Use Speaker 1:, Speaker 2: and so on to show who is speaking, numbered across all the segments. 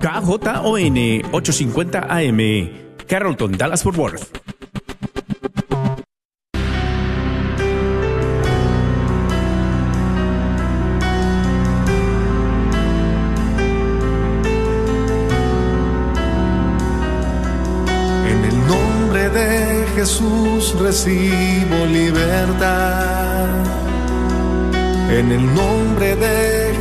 Speaker 1: KJON 850 AM, Carrollton, Dallas Fort Worth.
Speaker 2: En el nombre de Jesús recibo libertad. En el nombre de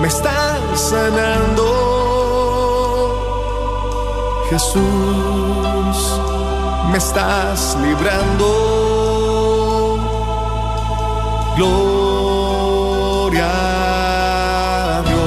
Speaker 2: me estás sanando. Jesús, me estás librando. Gloria a Dios.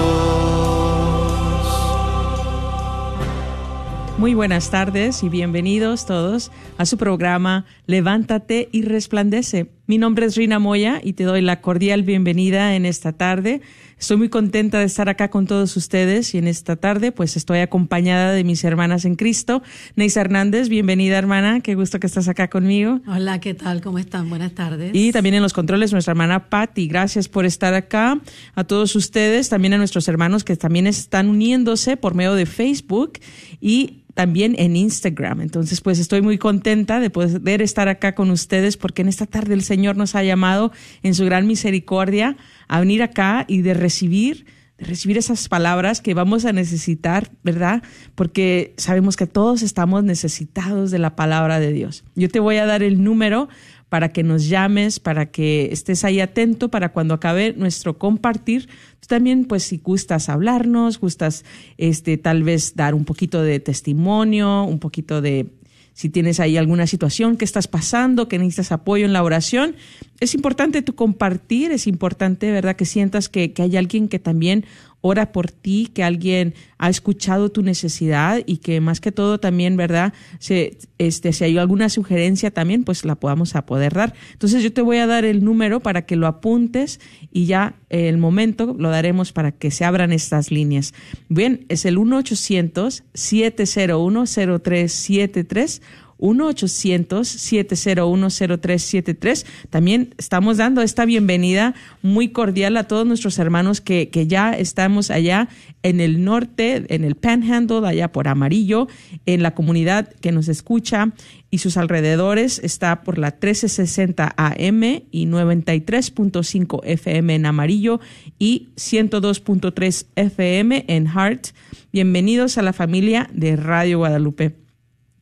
Speaker 3: Muy buenas tardes y bienvenidos todos a su programa Levántate y Resplandece. Mi nombre es Rina Moya y te doy la cordial bienvenida en esta tarde. Estoy muy contenta de estar acá con todos ustedes y en esta tarde pues estoy acompañada de mis hermanas en Cristo. Neisa Hernández, bienvenida hermana, qué gusto que estás acá conmigo.
Speaker 4: Hola, ¿qué tal? ¿Cómo están? Buenas tardes.
Speaker 3: Y también en los controles nuestra hermana Patti, gracias por estar acá. A todos ustedes, también a nuestros hermanos que también están uniéndose por medio de Facebook y también en Instagram. Entonces, pues estoy muy contenta de poder estar acá con ustedes porque en esta tarde el Señor nos ha llamado en su gran misericordia a venir acá y de recibir de recibir esas palabras que vamos a necesitar, ¿verdad? Porque sabemos que todos estamos necesitados de la palabra de Dios. Yo te voy a dar el número para que nos llames, para que estés ahí atento para cuando acabe nuestro compartir. Tú también, pues, si gustas hablarnos, gustas, este, tal vez dar un poquito de testimonio, un poquito de, si tienes ahí alguna situación que estás pasando, que necesitas apoyo en la oración, es importante tu compartir, es importante, ¿verdad?, que sientas que, que hay alguien que también ora por ti, que alguien ha escuchado tu necesidad y que más que todo también, ¿verdad? Se, este, si hay alguna sugerencia también, pues la podamos poder dar. Entonces yo te voy a dar el número para que lo apuntes y ya el momento lo daremos para que se abran estas líneas. Bien, es el 1-800-701-0373. 1-800-701-0373. También estamos dando esta bienvenida muy cordial a todos nuestros hermanos que, que ya estamos allá en el norte, en el Panhandle, allá por Amarillo, en la comunidad que nos escucha y sus alrededores está por la 1360 AM y 93.5 FM en Amarillo y 102.3 FM en Hart. Bienvenidos a la familia de Radio Guadalupe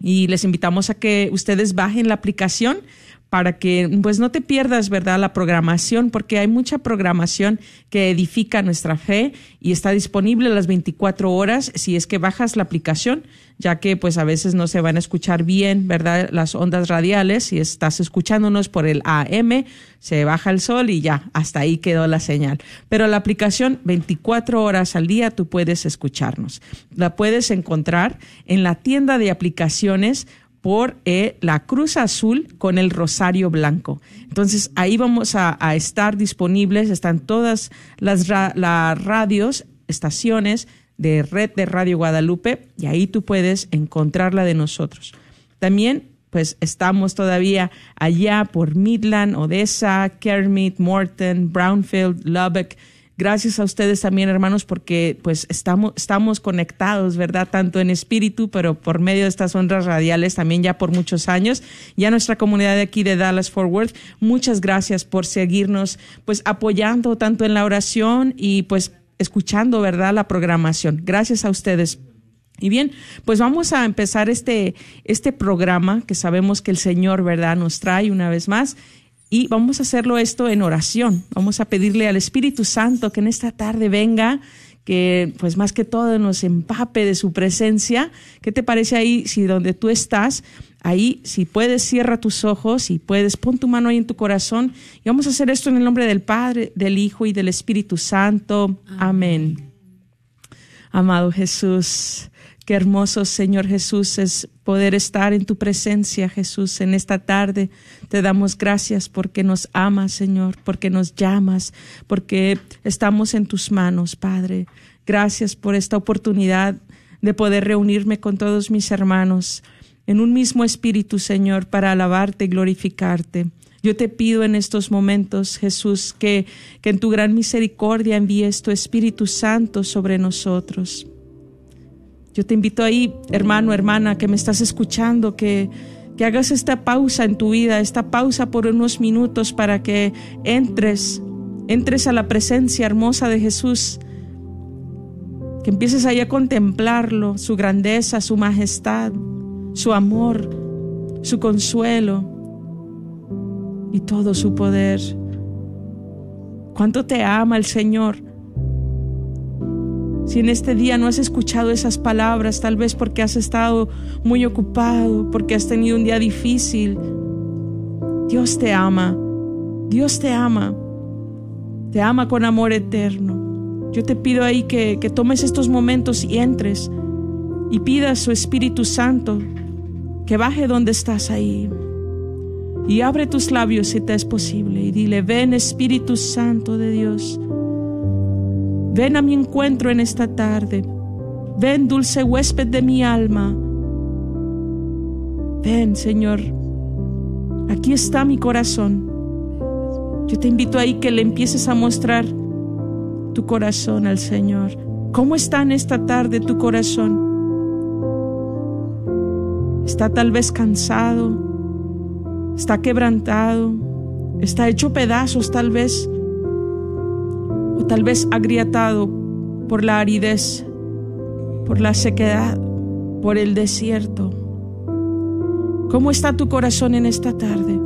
Speaker 3: y les invitamos a que ustedes bajen la aplicación para que pues no te pierdas, ¿verdad? La programación, porque hay mucha programación que edifica nuestra fe y está disponible las 24 horas si es que bajas la aplicación, ya que pues a veces no se van a escuchar bien, ¿verdad? Las ondas radiales, si estás escuchándonos por el AM, se baja el sol y ya, hasta ahí quedó la señal. Pero la aplicación 24 horas al día tú puedes escucharnos. La puedes encontrar en la tienda de aplicaciones por eh, la Cruz Azul con el Rosario Blanco. Entonces ahí vamos a, estar disponibles, están todas las, las radios, estaciones de Red de Radio Guadalupe y ahí tú puedes encontrar la de nosotros. También pues estamos todavía allá por Midland, Odessa, Kermit, Morton, Brownfield, Lubbock, Gracias a ustedes también, hermanos, porque pues estamos, estamos conectados, ¿verdad? Tanto en espíritu, pero por medio de estas ondas radiales también ya por muchos años. Ya nuestra comunidad de aquí de Dallas Forward, muchas gracias por seguirnos, pues apoyando tanto en la oración y pues escuchando, ¿verdad? La programación. Gracias a ustedes. Y bien, pues vamos a empezar este, este programa que sabemos que el Señor, ¿verdad?, nos trae una vez más. Y vamos a hacerlo esto en oración. Vamos a pedirle al Espíritu Santo que en esta tarde venga, que pues más que todo nos empape de su presencia. ¿Qué te parece ahí si donde tú estás, ahí si puedes cierra tus ojos y puedes pon tu mano ahí en tu corazón y vamos a hacer esto en el nombre del Padre, del Hijo y del Espíritu Santo. Amén. Amado Jesús, qué hermoso Señor Jesús es poder estar en tu presencia, Jesús, en esta tarde. Te damos gracias porque nos amas, Señor, porque nos llamas, porque estamos en tus manos, Padre. Gracias por esta oportunidad de poder reunirme con todos mis hermanos en un mismo espíritu, Señor, para alabarte y glorificarte. Yo te pido en estos momentos, Jesús, que, que en tu gran misericordia envíes tu Espíritu Santo sobre nosotros. Yo te invito ahí, hermano, hermana, que me estás escuchando, que, que hagas esta pausa en tu vida, esta pausa por unos minutos para que entres, entres a la presencia hermosa de Jesús, que empieces ahí a contemplarlo, su grandeza, su majestad, su amor, su consuelo y todo su poder. ¿Cuánto te ama el Señor? Si en este día no has escuchado esas palabras, tal vez porque has estado muy ocupado, porque has tenido un día difícil, Dios te ama, Dios te ama, te ama con amor eterno. Yo te pido ahí que, que tomes estos momentos y entres y pidas su Espíritu Santo que baje donde estás ahí. Y abre tus labios si te es posible y dile, ven Espíritu Santo de Dios, ven a mi encuentro en esta tarde, ven dulce huésped de mi alma, ven Señor, aquí está mi corazón. Yo te invito ahí que le empieces a mostrar tu corazón al Señor. ¿Cómo está en esta tarde tu corazón? ¿Está tal vez cansado? está quebrantado, está hecho pedazos tal vez, o tal vez agrietado por la aridez, por la sequedad, por el desierto. ¿Cómo está tu corazón en esta tarde?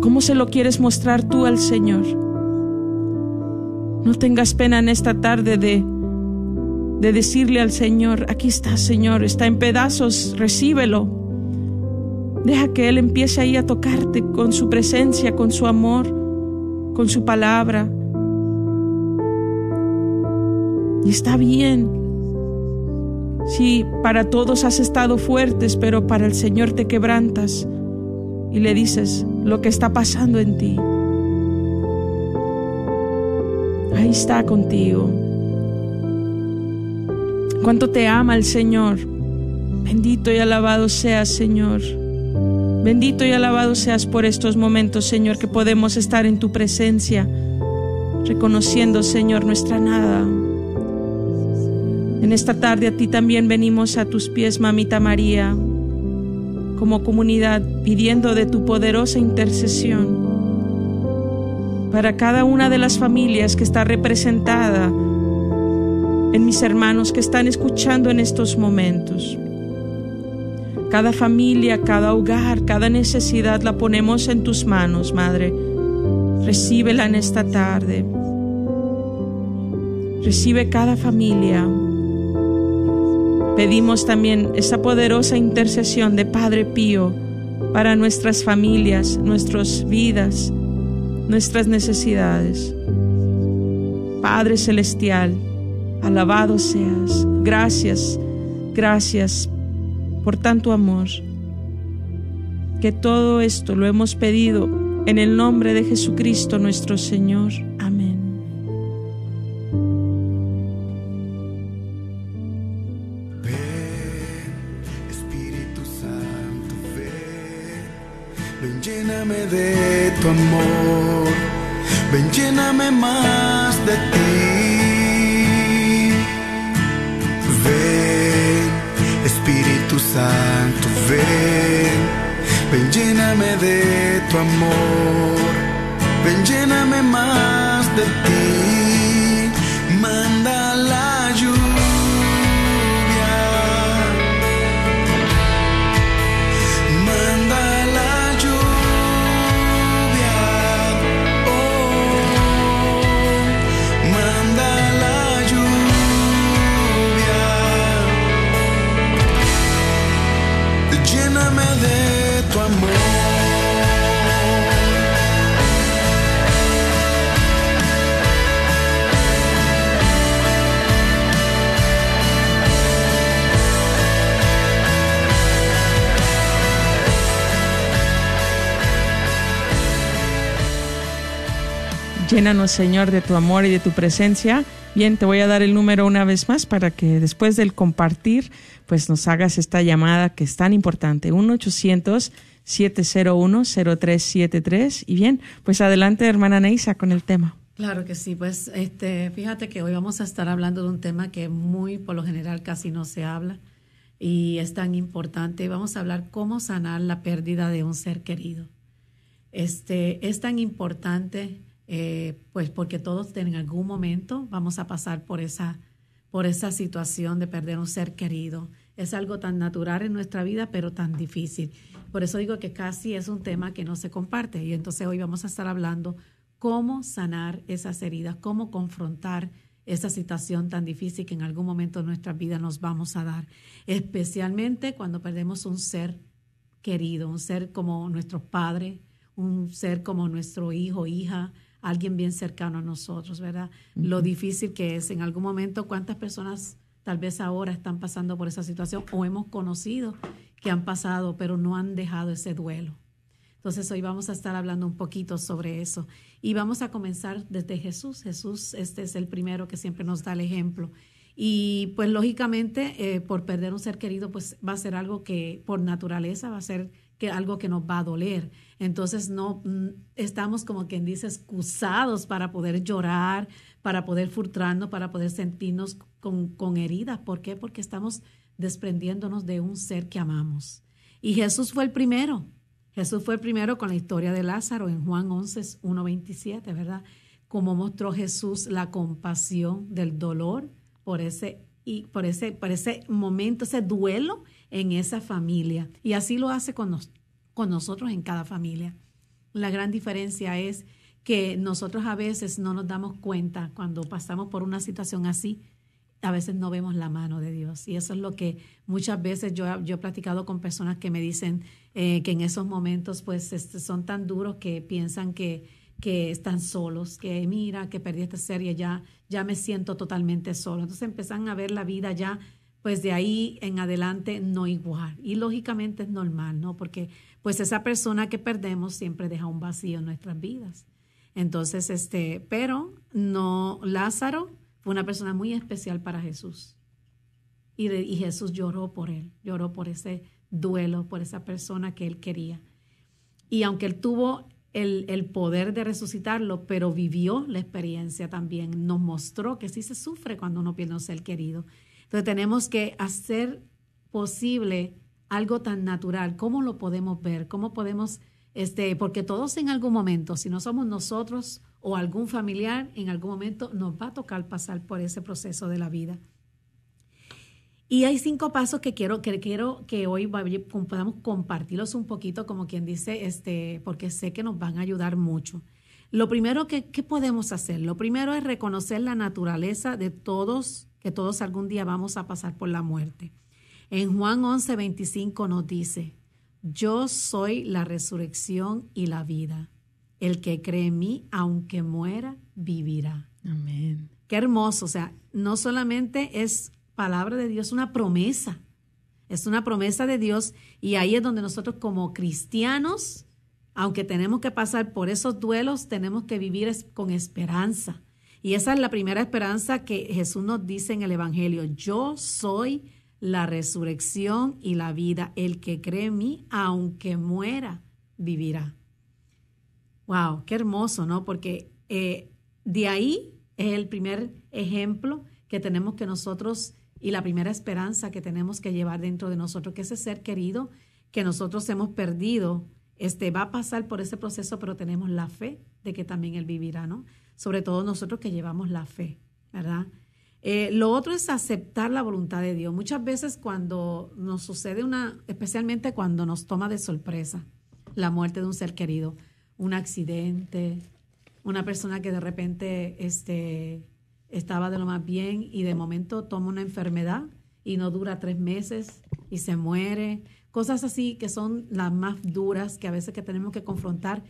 Speaker 3: ¿Cómo se lo quieres mostrar tú al Señor? No tengas pena en esta tarde de, de decirle al Señor, aquí está Señor, está en pedazos, recíbelo. Deja que Él empiece ahí a tocarte con su presencia, con su amor, con su palabra. Y está bien. Si para todos has estado fuertes, pero para el Señor te quebrantas y le dices lo que está pasando en ti. Ahí está contigo. Cuánto te ama el Señor. Bendito y alabado seas, Señor. Bendito y alabado seas por estos momentos, Señor, que podemos estar en tu presencia, reconociendo, Señor, nuestra nada. En esta tarde a ti también venimos a tus pies, mamita María, como comunidad, pidiendo de tu poderosa intercesión para cada una de las familias que está representada en mis hermanos que están escuchando en estos momentos. Cada familia, cada hogar, cada necesidad la ponemos en tus manos, Madre. Recíbela en esta tarde. Recibe cada familia. Pedimos también esa poderosa intercesión de Padre Pío para nuestras familias, nuestras vidas, nuestras necesidades. Padre Celestial, alabado seas. Gracias, gracias por tanto amor, que todo esto lo hemos pedido en el nombre de Jesucristo nuestro Señor.
Speaker 2: Lléname de tu amor, ven, lléname más de ti, manda la
Speaker 3: Llénanos, Señor, de tu amor y de tu presencia. Bien, te voy a dar el número una vez más para que después del compartir, pues nos hagas esta llamada que es tan importante. 1-800-701-0373. Y bien, pues adelante, hermana Neisa, con el tema.
Speaker 4: Claro que sí, pues este, fíjate que hoy vamos a estar hablando de un tema que muy, por lo general, casi no se habla y es tan importante. Vamos a hablar cómo sanar la pérdida de un ser querido. Este, es tan importante eh, pues porque todos en algún momento vamos a pasar por esa, por esa situación de perder un ser querido. Es algo tan natural en nuestra vida, pero tan difícil. Por eso digo que casi es un tema que no se comparte. Y entonces hoy vamos a estar hablando cómo sanar esas heridas, cómo confrontar esa situación tan difícil que en algún momento de nuestra vida nos vamos a dar, especialmente cuando perdemos un ser querido, un ser como nuestro padre, un ser como nuestro hijo, hija, alguien bien cercano a nosotros, ¿verdad? Lo difícil que es en algún momento, cuántas personas tal vez ahora están pasando por esa situación o hemos conocido que han pasado, pero no han dejado ese duelo. Entonces hoy vamos a estar hablando un poquito sobre eso y vamos a comenzar desde Jesús. Jesús, este es el primero que siempre nos da el ejemplo. Y pues lógicamente eh, por perder un ser querido pues va a ser algo que por naturaleza va a ser que algo que nos va a doler. Entonces no mm, estamos como quien dice excusados para poder llorar, para poder frustrarnos, para poder sentirnos con, con heridas. ¿Por qué? Porque estamos desprendiéndonos de un ser que amamos. Y Jesús fue el primero. Jesús fue el primero con la historia de Lázaro en Juan 11, 1.27, ¿verdad? Como mostró Jesús la compasión del dolor por ese, y por ese, por ese momento, ese duelo en esa familia. Y así lo hace con, con nosotros en cada familia. La gran diferencia es que nosotros a veces no nos damos cuenta cuando pasamos por una situación así, a veces no vemos la mano de Dios. Y eso es lo que muchas veces yo, yo he platicado con personas que me dicen eh, que en esos momentos pues este, son tan duros que piensan que, que están solos, que mira, que perdí esta serie, ya, ya me siento totalmente solo. Entonces empiezan a ver la vida ya pues de ahí en adelante no igual. Y lógicamente es normal, ¿no? Porque pues esa persona que perdemos siempre deja un vacío en nuestras vidas. Entonces, este, pero no, Lázaro fue una persona muy especial para Jesús. Y, Jesús lloró por él, lloró por ese duelo, por esa persona que él quería. Y aunque él tuvo el, el, poder de resucitarlo, pero vivió la experiencia también, nos mostró que sí se sufre cuando uno pierde un ser querido entonces tenemos que hacer posible algo tan natural. ¿Cómo lo podemos ver? ¿Cómo podemos, este, porque todos en algún momento, si no somos nosotros o algún familiar, en algún momento nos va a tocar pasar por ese proceso de la vida. Y hay cinco pasos que quiero que, quiero que hoy podamos compartirlos un poquito, como quien dice, este, porque sé que nos van a ayudar mucho. Lo primero que ¿qué podemos hacer, lo primero es reconocer la naturaleza de todos que todos algún día vamos a pasar por la muerte. En Juan 11, 25 nos dice, yo soy la resurrección y la vida. El que cree en mí, aunque muera, vivirá.
Speaker 3: Amén.
Speaker 4: Qué hermoso. O sea, no solamente es palabra de Dios, es una promesa. Es una promesa de Dios y ahí es donde nosotros como cristianos, aunque tenemos que pasar por esos duelos, tenemos que vivir con esperanza y esa es la primera esperanza que Jesús nos dice en el Evangelio. Yo soy la resurrección y la vida. El que cree en mí, aunque muera, vivirá. Wow, qué hermoso, ¿no? Porque eh, de ahí es el primer ejemplo que tenemos que nosotros y la primera esperanza que tenemos que llevar dentro de nosotros, que ese ser querido que nosotros hemos perdido, este va a pasar por ese proceso, pero tenemos la fe de que también él vivirá, ¿no? Sobre todo nosotros que llevamos la fe, ¿verdad? Eh, lo otro es aceptar la voluntad de Dios. Muchas veces cuando nos sucede una, especialmente cuando nos toma de sorpresa la muerte de un ser querido, un accidente, una persona que de repente este, estaba de lo más bien y de momento toma una enfermedad y no dura tres meses y se muere, cosas así que son las más duras que a veces que tenemos que confrontar.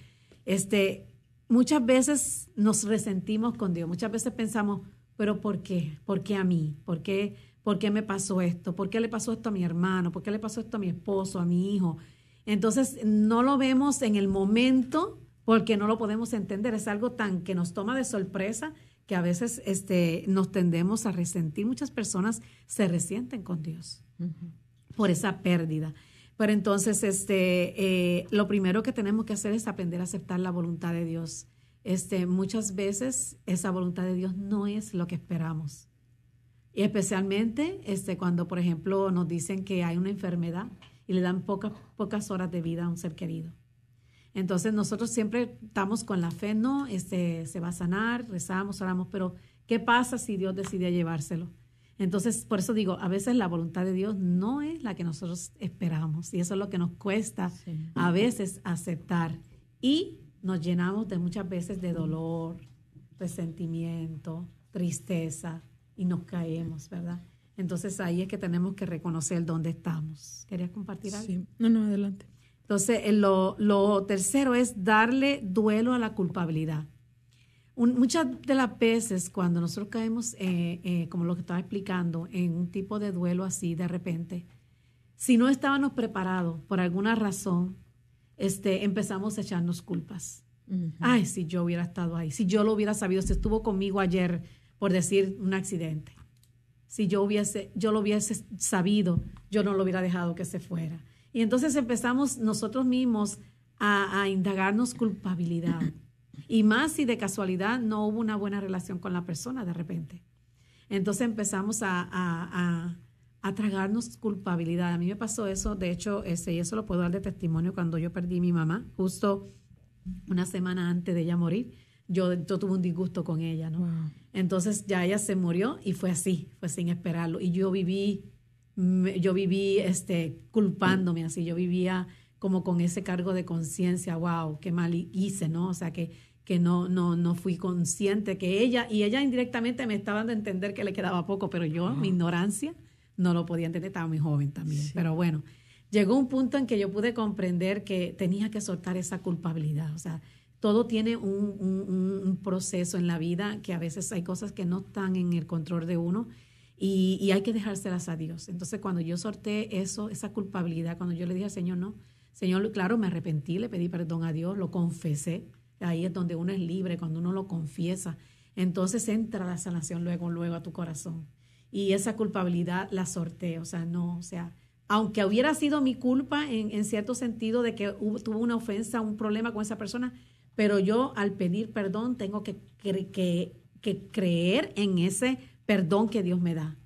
Speaker 4: Este, muchas veces nos resentimos con Dios, muchas veces pensamos, pero ¿por qué? ¿Por qué a mí? ¿Por qué, ¿Por qué me pasó esto? ¿Por qué le pasó esto a mi hermano? ¿Por qué le pasó esto a mi esposo, a mi hijo? Entonces no lo vemos en el momento porque no lo podemos entender. Es algo tan que nos toma de sorpresa que a veces este, nos tendemos a resentir. Muchas personas se resienten con Dios por esa pérdida. Pero entonces, este, eh, lo primero que tenemos que hacer es aprender a aceptar la voluntad de Dios. Este, muchas veces esa voluntad de Dios no es lo que esperamos. Y especialmente este, cuando, por ejemplo, nos dicen que hay una enfermedad y le dan pocas, pocas horas de vida a un ser querido. Entonces nosotros siempre estamos con la fe, no, este, se va a sanar, rezamos, oramos, pero ¿qué pasa si Dios decide llevárselo? Entonces, por eso digo, a veces la voluntad de Dios no es la que nosotros esperamos y eso es lo que nos cuesta a veces aceptar y nos llenamos de muchas veces de dolor, resentimiento, tristeza y nos caemos, ¿verdad? Entonces ahí es que tenemos que reconocer dónde estamos. ¿Querías compartir algo?
Speaker 3: Sí, no, no, adelante.
Speaker 4: Entonces, eh, lo, lo tercero es darle duelo a la culpabilidad muchas de las veces cuando nosotros caemos, eh, eh, como lo que estaba explicando, en un tipo de duelo así de repente, si no estábamos preparados por alguna razón, este, empezamos a echarnos culpas. Ay, si yo hubiera estado ahí, si yo lo hubiera sabido, si estuvo conmigo ayer, por decir un accidente. Si yo hubiese, yo lo hubiese sabido, yo no lo hubiera dejado que se fuera. Y entonces empezamos nosotros mismos a, a indagarnos culpabilidad. Y más si de casualidad no hubo una buena relación con la persona de repente. Entonces empezamos a, a, a, tragarnos culpabilidad. A mí me pasó eso, de hecho, ese, y eso lo puedo dar de testimonio cuando yo perdí a mi mamá, justo una semana antes de ella morir. Yo, yo tuve un disgusto con ella, ¿no? Entonces ya ella se murió y fue así, fue sin esperarlo. Y yo viví, yo viví este, culpándome así, yo vivía como con ese cargo de conciencia, wow, qué mal hice, ¿no? O sea, que que no, no, no fui consciente que ella, y ella indirectamente me estaba dando a entender que le quedaba poco, pero yo, mi ignorancia, no lo podía entender, estaba muy joven también. Pero bueno, llegó un punto en que yo pude comprender que tenía que soltar esa culpabilidad. O sea, todo tiene un, un, proceso en la vida que a veces hay cosas que no están en el control de uno y, y, hay que dejárselas a Dios. Entonces, cuando yo sorté eso, esa culpabilidad, cuando yo le dije al Señor, no, Señor, claro, me arrepentí, le pedí perdón a Dios, lo confesé Ahí es donde uno es libre, cuando uno lo confiesa. Entonces entra la sanación luego, luego a tu corazón. Y esa culpabilidad la sorteo, o sea, no, o sea, aunque hubiera sido mi culpa en, en cierto sentido de que hubo, tuvo una ofensa, un problema con esa persona, pero yo al pedir perdón tengo que, que, que creer en ese perdón que Dios me da.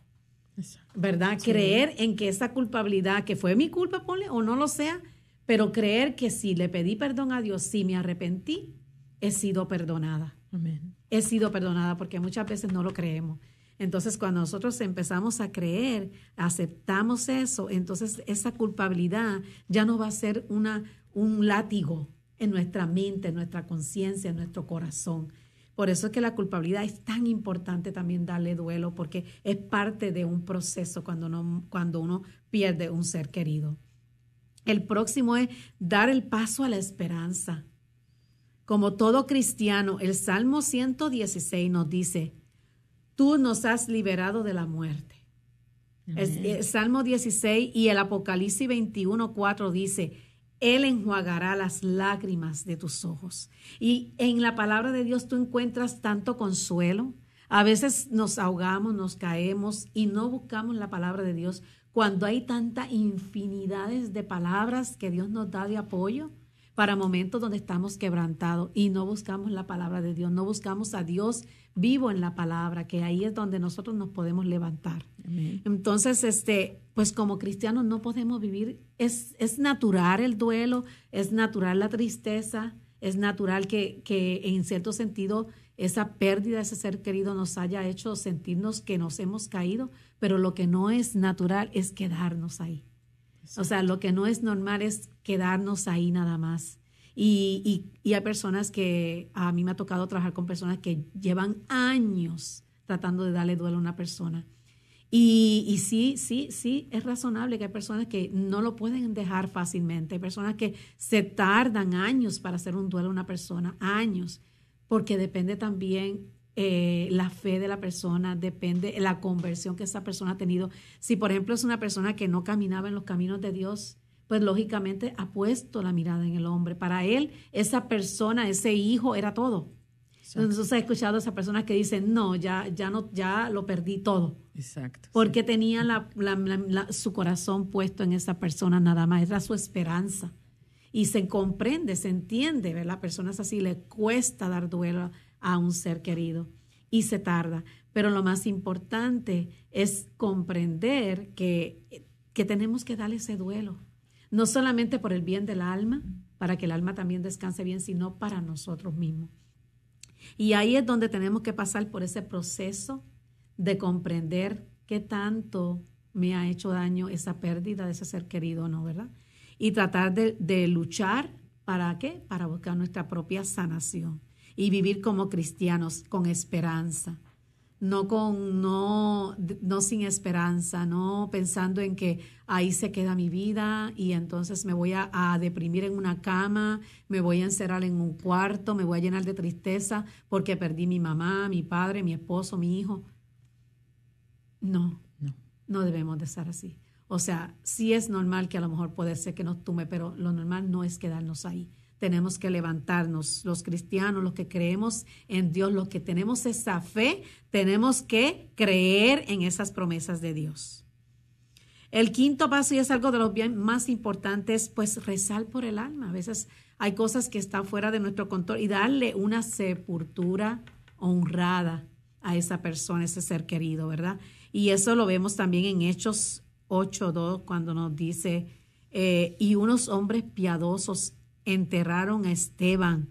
Speaker 4: ¿Verdad? Creer en que esa culpabilidad, que fue mi culpa, ponle, o no lo sea, pero creer que si le pedí perdón a Dios, si me arrepentí, he sido perdonada. Amén. He sido perdonada porque muchas veces no lo creemos. Entonces, cuando nosotros empezamos a creer, aceptamos eso, entonces esa culpabilidad ya no va a ser una, un látigo en nuestra mente, en nuestra conciencia, en nuestro corazón. Por eso es que la culpabilidad es tan importante también darle duelo, porque es parte de un proceso cuando uno, cuando uno pierde un ser querido. El próximo es dar el paso a la esperanza. Como todo cristiano, el Salmo 116 nos dice, tú nos has liberado de la muerte. El, Salmo 16 y el Apocalipsis 21, 4 dice, Él enjuagará las lágrimas de tus ojos. Y en la palabra de Dios tú encuentras tanto consuelo. A veces nos ahogamos, nos caemos y no buscamos la palabra de Dios cuando hay tanta infinidades de palabras que Dios nos da de apoyo para momentos donde estamos quebrantados y no buscamos la palabra de Dios, no buscamos a Dios vivo en la palabra, que ahí es donde nosotros nos podemos levantar. Entonces, este, pues como cristianos no podemos vivir, es, es natural el duelo, es natural la tristeza, es natural que, que en cierto sentido esa pérdida de ese ser querido nos haya hecho sentirnos que nos hemos caído, pero lo que no es natural es quedarnos ahí. O sea, lo que no es normal es quedarnos ahí nada más. Y, y, hay personas que, a mí me ha tocado trabajar con personas que llevan años tratando de darle duelo a una persona. Y, y, sí, sí, sí, es razonable que hay personas que no lo pueden dejar fácilmente. Hay personas que se tardan años para hacer un duelo a una persona, años, porque depende también eh, la fe de la persona, depende la conversión que esa persona ha tenido. Si, por ejemplo, es una persona que no caminaba en los caminos de Dios, pues lógicamente ha puesto la mirada en el hombre. Para él, esa persona, ese hijo, era todo. Entonces he escuchado a esa persona que dice, no, ya, ya no, ya lo perdí todo.
Speaker 3: Exacto.
Speaker 4: Porque tenía la, su corazón puesto en esa persona nada más, era su esperanza. Y se comprende, se entiende, ¿verdad? La persona es así, le cuesta dar duelo a un ser querido y se tarda. Pero lo más importante es comprender que, que tenemos que darle ese duelo, no solamente por el bien del alma, para que el alma también descanse bien, sino para nosotros mismos. Y ahí es donde tenemos que pasar por ese proceso de comprender qué tanto me ha hecho daño esa pérdida de ese ser querido, ¿no? ¿Verdad? Y tratar de, de luchar para qué? Para buscar nuestra propia sanación y vivir como cristianos con esperanza no con no no sin esperanza, no pensando en que ahí se queda mi vida y entonces me voy a, a, deprimir en una cama, me voy a encerrar en un cuarto, me voy a llenar de tristeza porque perdí mi mamá, mi padre, mi esposo, mi hijo. No, no, no debemos de estar así. O sea, sí es normal que a lo mejor puede ser que nos tume, pero lo normal no es quedarnos ahí tenemos que levantarnos. Los cristianos, los que creemos en Dios, los que tenemos esa fe, tenemos que creer en esas promesas de Dios. El quinto paso, y es algo de los bien más importantes, pues rezar por el alma. A veces hay cosas que están fuera de nuestro control y darle una sepultura honrada a esa persona, ese ser querido, ¿verdad? Y eso lo vemos también en Hechos 8.2 cuando nos dice, eh, y unos hombres piadosos enterraron a Esteban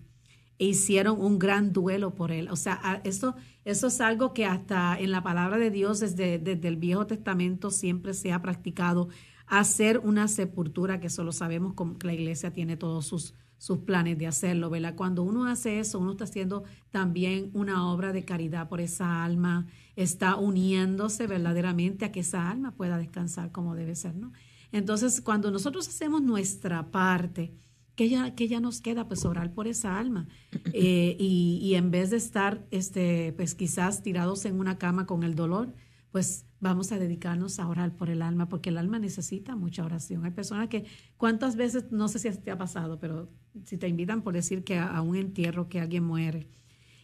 Speaker 4: e hicieron un gran duelo por él. O sea, eso, eso es algo que hasta en la palabra de Dios desde, desde el Viejo Testamento siempre se ha practicado. Hacer una sepultura, que solo sabemos que la iglesia tiene todos sus, sus planes de hacerlo, ¿verdad? Cuando uno hace eso, uno está haciendo también una obra de caridad por esa alma, está uniéndose verdaderamente a que esa alma pueda descansar como debe ser, ¿no? Entonces, cuando nosotros hacemos nuestra parte, que ya, que ya nos queda? Pues orar por esa alma. Eh, y, y, en vez de estar, este, pues quizás tirados en una cama con el dolor, pues vamos a dedicarnos a orar por el alma, porque el alma necesita mucha oración. Hay personas que, ¿cuántas veces, no sé si te ha pasado, pero si te invitan por decir que a, un entierro que alguien muere,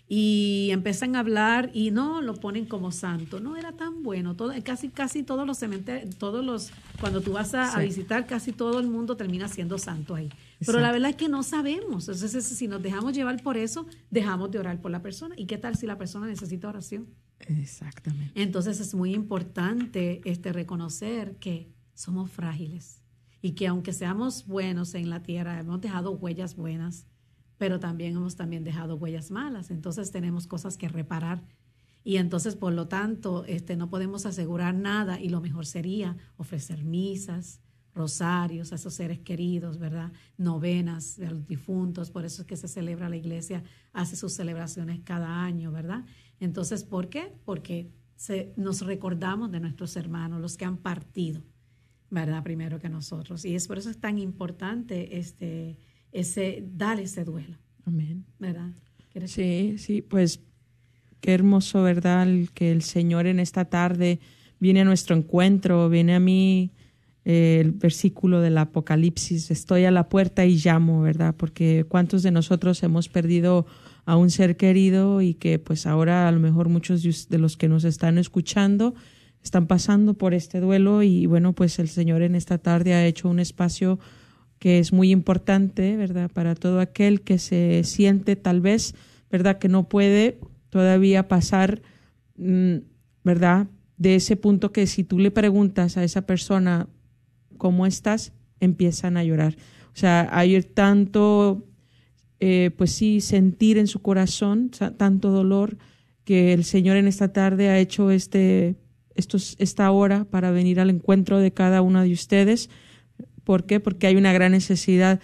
Speaker 4: y empiezan a hablar y no lo ponen como santo. No era tan bueno. Todo, casi, casi todos los cementerios, todos los, cuando tú vas a, a, visitar, casi todo el mundo termina siendo santo ahí. Pero la verdad es que no sabemos. Entonces, si nos dejamos llevar por eso, dejamos de orar por la persona. ¿Y qué tal si la persona necesita oración?
Speaker 3: Exactamente.
Speaker 4: Entonces es muy importante este reconocer que somos frágiles y que aunque seamos buenos en la tierra, hemos dejado huellas buenas, pero también hemos también dejado huellas malas. Entonces tenemos cosas que reparar y entonces por lo tanto este no podemos asegurar nada y lo mejor sería ofrecer misas, rosarios a esos seres queridos, ¿verdad? Novenas de los difuntos, por eso es que se celebra la iglesia, hace sus celebraciones cada año, ¿verdad? Entonces, ¿por qué? Porque se, nos recordamos de nuestros hermanos, los que han partido, ¿verdad? Primero que nosotros. Y es por eso es tan importante este, ese, dar ese duelo.
Speaker 3: Amén.
Speaker 4: ¿Verdad?
Speaker 3: Sí, sí, pues qué hermoso, ¿verdad? Que el Señor en esta tarde viene a nuestro encuentro, viene a mí el versículo del Apocalipsis, estoy a la puerta y llamo, ¿verdad? Porque cuántos de nosotros hemos perdido a un ser querido y que pues ahora a lo mejor muchos de los que nos están escuchando están pasando por este duelo y bueno, pues el Señor en esta tarde ha hecho un espacio que es muy importante, ¿verdad? Para todo aquel que se siente tal vez, ¿verdad? Que no puede todavía pasar, mm, ¿verdad? De ese punto que si tú le preguntas a esa persona, ¿cómo estás? Empiezan a llorar. O sea, hay tanto, eh, pues sí, sentir en su corazón, tanto dolor, que el Señor en esta tarde ha hecho este, estos, esta hora para venir al encuentro de cada uno de ustedes. ¿Por qué? Porque hay una gran necesidad.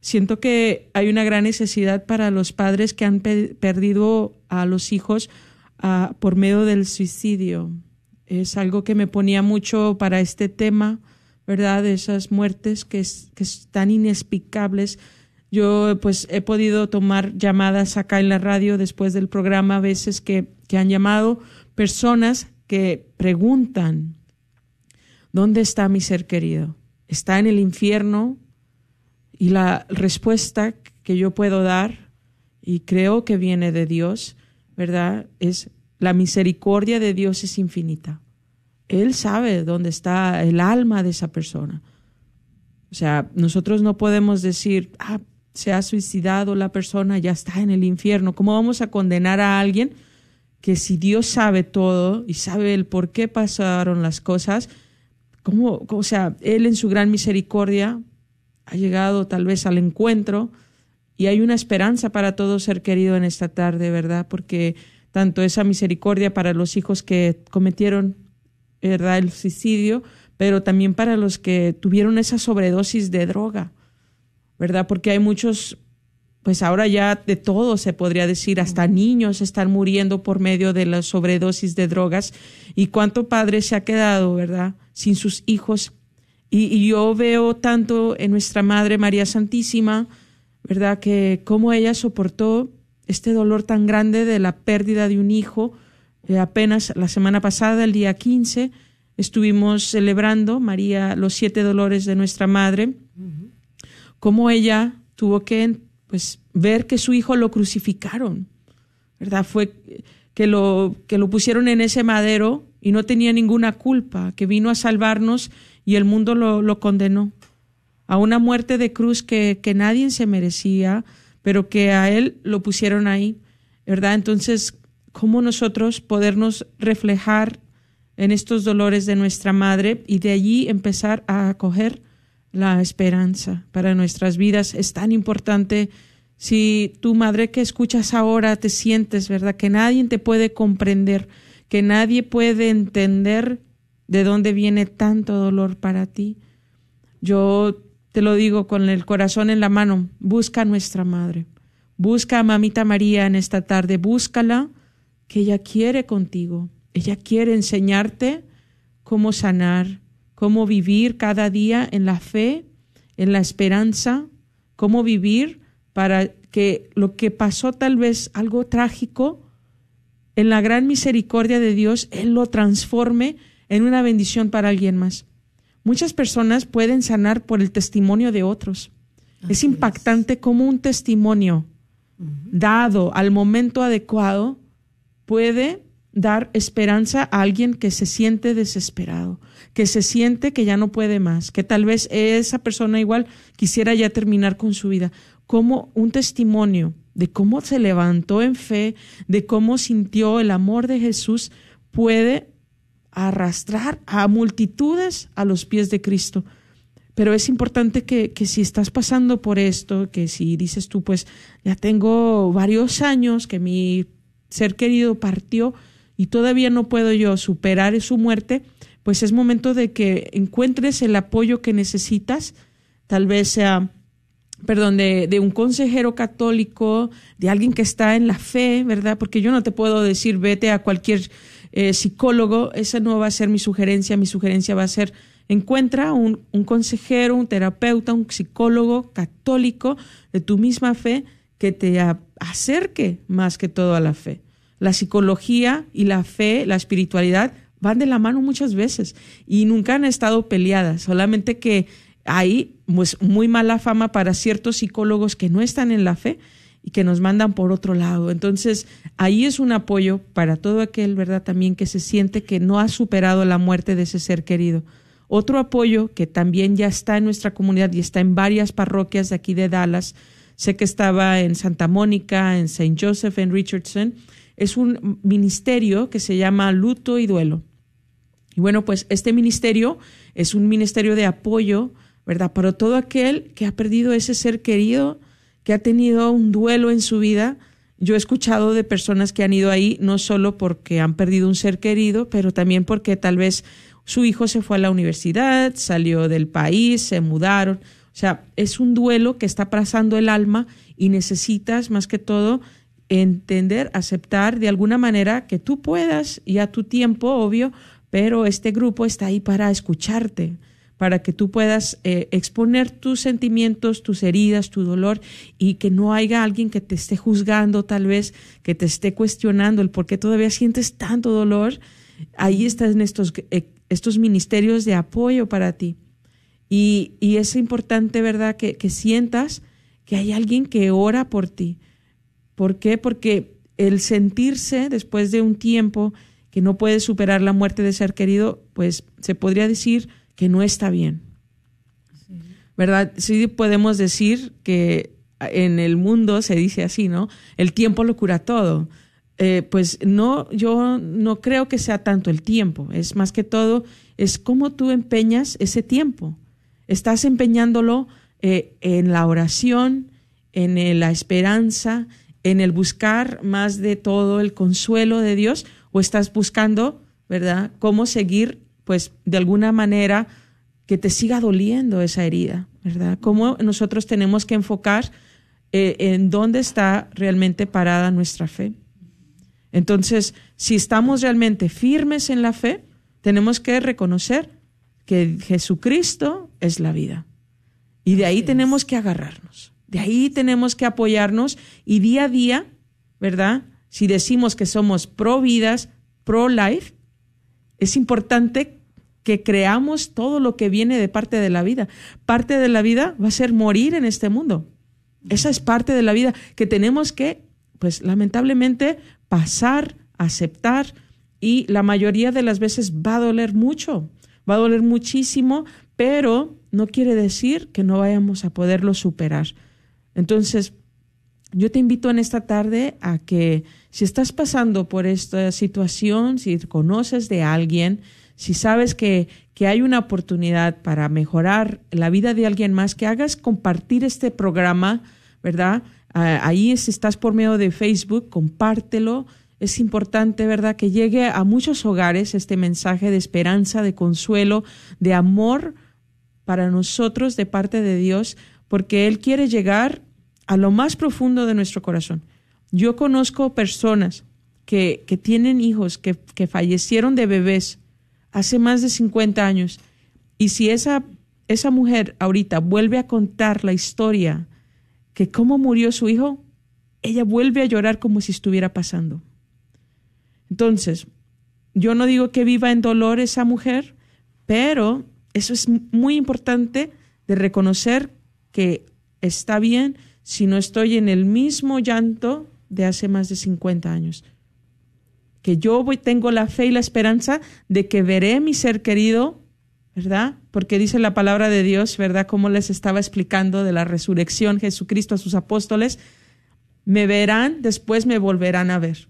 Speaker 3: Siento que hay una gran necesidad para los padres que han perdido a los hijos uh, por medio del suicidio. Es algo que me ponía mucho para este tema ¿verdad? Esas muertes que, que están inexplicables. Yo pues he podido tomar llamadas acá en la radio después del programa a veces que, que han llamado personas que preguntan, ¿dónde está mi ser querido? está en el infierno y la respuesta que yo puedo dar, y creo que viene de Dios, ¿verdad? Es la misericordia de Dios es infinita. Él sabe dónde está el alma de esa persona. O sea, nosotros no podemos decir, ah, se ha suicidado la persona, ya está en el infierno. ¿Cómo vamos a condenar a alguien que si Dios sabe todo y sabe el por qué pasaron las cosas, cómo, o sea, Él en su gran misericordia ha llegado tal vez al encuentro y hay una esperanza para todo ser querido en esta tarde, ¿verdad? Porque tanto esa misericordia para los hijos que cometieron ¿verdad? el suicidio, pero también para los que tuvieron esa sobredosis de droga, ¿verdad? Porque hay muchos, pues ahora ya de todo se podría decir, hasta niños están muriendo por medio de la sobredosis de drogas. ¿Y cuánto padre se ha quedado, verdad? Sin sus hijos. Y, y yo veo tanto en nuestra Madre María Santísima, ¿verdad? Que cómo ella soportó este dolor tan grande de la pérdida de un hijo. Eh, apenas la semana pasada, el día 15, estuvimos celebrando María los siete dolores de nuestra madre, cómo ella tuvo que pues ver que su hijo lo crucificaron, ¿verdad? Fue que lo que lo pusieron en ese madero y no tenía ninguna culpa, que vino a salvarnos y el mundo lo, lo condenó a una muerte de cruz que, que nadie se merecía, pero que a él lo pusieron ahí, ¿verdad? Entonces, ¿cómo nosotros podernos reflejar en estos dolores de nuestra madre y de allí empezar a acoger la esperanza para nuestras vidas? Es tan importante si tu madre que escuchas ahora te sientes, ¿verdad? Que nadie te puede comprender, que nadie puede entender de dónde viene tanto dolor para ti. Yo te lo digo con el corazón en la mano, busca a nuestra madre, busca a mamita María en esta tarde, búscala, que ella quiere contigo, ella quiere enseñarte cómo sanar, cómo vivir cada día en la fe, en la esperanza, cómo vivir para que lo que pasó tal vez algo trágico, en la gran misericordia de Dios, Él lo transforme en una bendición para alguien más. Muchas personas pueden sanar por el testimonio de otros. es impactante cómo un testimonio dado al momento adecuado puede dar esperanza a alguien que se siente desesperado, que se siente que ya no puede más, que tal vez esa persona igual quisiera ya terminar con su vida. Como un testimonio de cómo se levantó en fe, de cómo sintió el amor de Jesús, puede arrastrar a multitudes a los pies de Cristo. Pero es importante que, que, si estás pasando por esto, que si dices tú, pues ya tengo varios años que mi ser querido partió y todavía no puedo yo superar su muerte, pues es momento de que encuentres el apoyo que necesitas, tal vez sea, perdón, de, un consejero católico, de alguien que está en la fe, ¿verdad? Porque yo no te puedo decir, vete a cualquier eh, psicólogo, esa no va a ser mi sugerencia, mi sugerencia va a ser encuentra un, un, consejero, un terapeuta, un psicólogo católico de tu misma fe que te acerque más que todo a la fe. La psicología y la fe, la espiritualidad van de la mano muchas veces y nunca han estado peleadas, solamente que hay pues, muy mala fama para ciertos psicólogos que no están en la fe y que nos mandan por otro lado. Entonces, ahí es un apoyo para todo aquel, ¿verdad? También que se siente que no ha superado la muerte de ese ser querido. Otro apoyo que también ya está en nuestra comunidad y está en varias parroquias de aquí de Dallas, sé que estaba en Santa Mónica, en St. Joseph, en Richardson, es un ministerio que se llama Luto y Duelo. Y bueno, pues este ministerio es un ministerio de apoyo, ¿verdad? Para todo aquel que ha perdido ese ser querido, que ha tenido un duelo en su vida. Yo he escuchado de personas que han ido ahí no solo porque han perdido un ser querido, pero también porque tal vez su hijo se fue a la universidad, salió del país, se mudaron. O sea, es un duelo que está pasando el alma y necesitas más que todo entender, aceptar de alguna manera que tú puedas y a tu tiempo, obvio, pero este grupo está ahí para escucharte para que tú puedas eh, exponer tus sentimientos, tus heridas, tu dolor y que no haya alguien que te esté juzgando tal vez, que te esté cuestionando el por qué todavía sientes tanto dolor. Ahí están estos, eh, estos ministerios de apoyo para ti. Y, es importante, ¿verdad?, que, sientas que hay alguien que ora por ti. ¿Por qué? Porque el sentirse después de un tiempo que no puedes superar la muerte de ser querido, pues se podría decir que no está bien. ¿Verdad? Sí podemos decir que en el mundo se dice así, ¿no? El tiempo lo cura todo. Eh, pues no, yo no creo que sea tanto el tiempo, es más que todo, es cómo tú empeñas ese tiempo. Estás empeñándolo eh, en la oración, en la esperanza, en el buscar más de todo el consuelo de Dios, o estás buscando, ¿verdad?, cómo seguir, pues, de alguna manera que te siga doliendo esa herida, ¿verdad? Cómo nosotros tenemos que enfocar eh, en dónde está realmente parada nuestra fe. Entonces, si estamos realmente firmes en la fe, tenemos que reconocer que Jesucristo es la vida. Y de ahí tenemos que agarrarnos. De ahí tenemos que apoyarnos y día a día, ¿verdad? si decimos que somos pro vidas, pro life, es importante que creamos todo lo que viene de parte de la vida. Parte de la vida va a ser morir en este mundo. Esa es parte de la vida que tenemos que, pues lamentablemente, pasar, aceptar y la mayoría de las veces va a doler mucho, va a doler muchísimo, pero no quiere decir que no vayamos a poderlo superar. Entonces, yo te invito en esta tarde a que si estás pasando por esta situación, si conoces de alguien, si sabes que, que hay una oportunidad para mejorar la vida de alguien más, que hagas compartir este programa, ¿verdad? ahí si estás por medio de Facebook, compártelo. Es importante, ¿verdad?, que llegue a muchos hogares este mensaje de esperanza, de consuelo, de amor para nosotros de parte de Dios, porque Él quiere llegar a lo más profundo de nuestro corazón. Yo conozco personas que, que tienen hijos que, que, fallecieron de bebés hace más de 50 años y si esa, esa mujer ahorita vuelve a contar la historia que cómo murió su hijo, ella vuelve a llorar como si estuviera pasando. Entonces, yo no digo que viva en dolor esa mujer, pero eso es muy importante de reconocer que está bien si no estoy en el mismo llanto de hace más de 50 años. Que yo voy, tengo la fe y la esperanza de que veré mi ser querido, ¿verdad? Porque dice la palabra de Dios, ¿verdad? Como les estaba explicando de la resurrección Jesucristo a sus apóstoles, me verán, después me volverán a ver.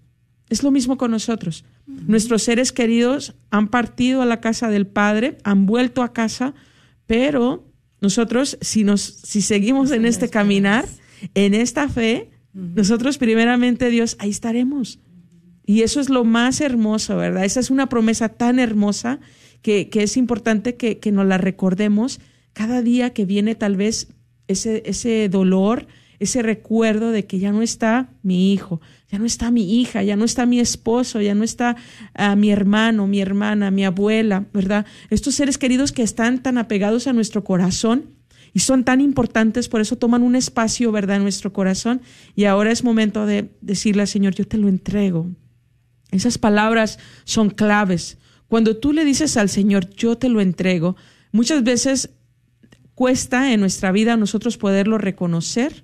Speaker 3: Es lo mismo con nosotros. Nuestros seres queridos han partido a la casa del Padre, han vuelto a casa, pero nosotros, si, nos, si seguimos en este caminar, en esta fe, nosotros primeramente Dios, ahí estaremos. Y eso es lo más hermoso, ¿verdad? Esa es una promesa tan hermosa que, que es importante que, que, nos la recordemos cada día que viene tal vez ese, ese dolor, ese recuerdo de que ya no está mi hijo, ya no está mi hija, ya no está mi esposo, ya no está uh, mi hermano, mi hermana, mi abuela, ¿verdad? Estos seres queridos que están tan apegados a nuestro corazón y son tan importantes, por eso toman un espacio, ¿verdad?, en nuestro corazón. Y ahora es momento de decirle al Señor, yo te lo entrego. Esas palabras son claves. Cuando tú le dices al Señor, yo te lo entrego, muchas veces cuesta en nuestra vida nosotros poderlo reconocer.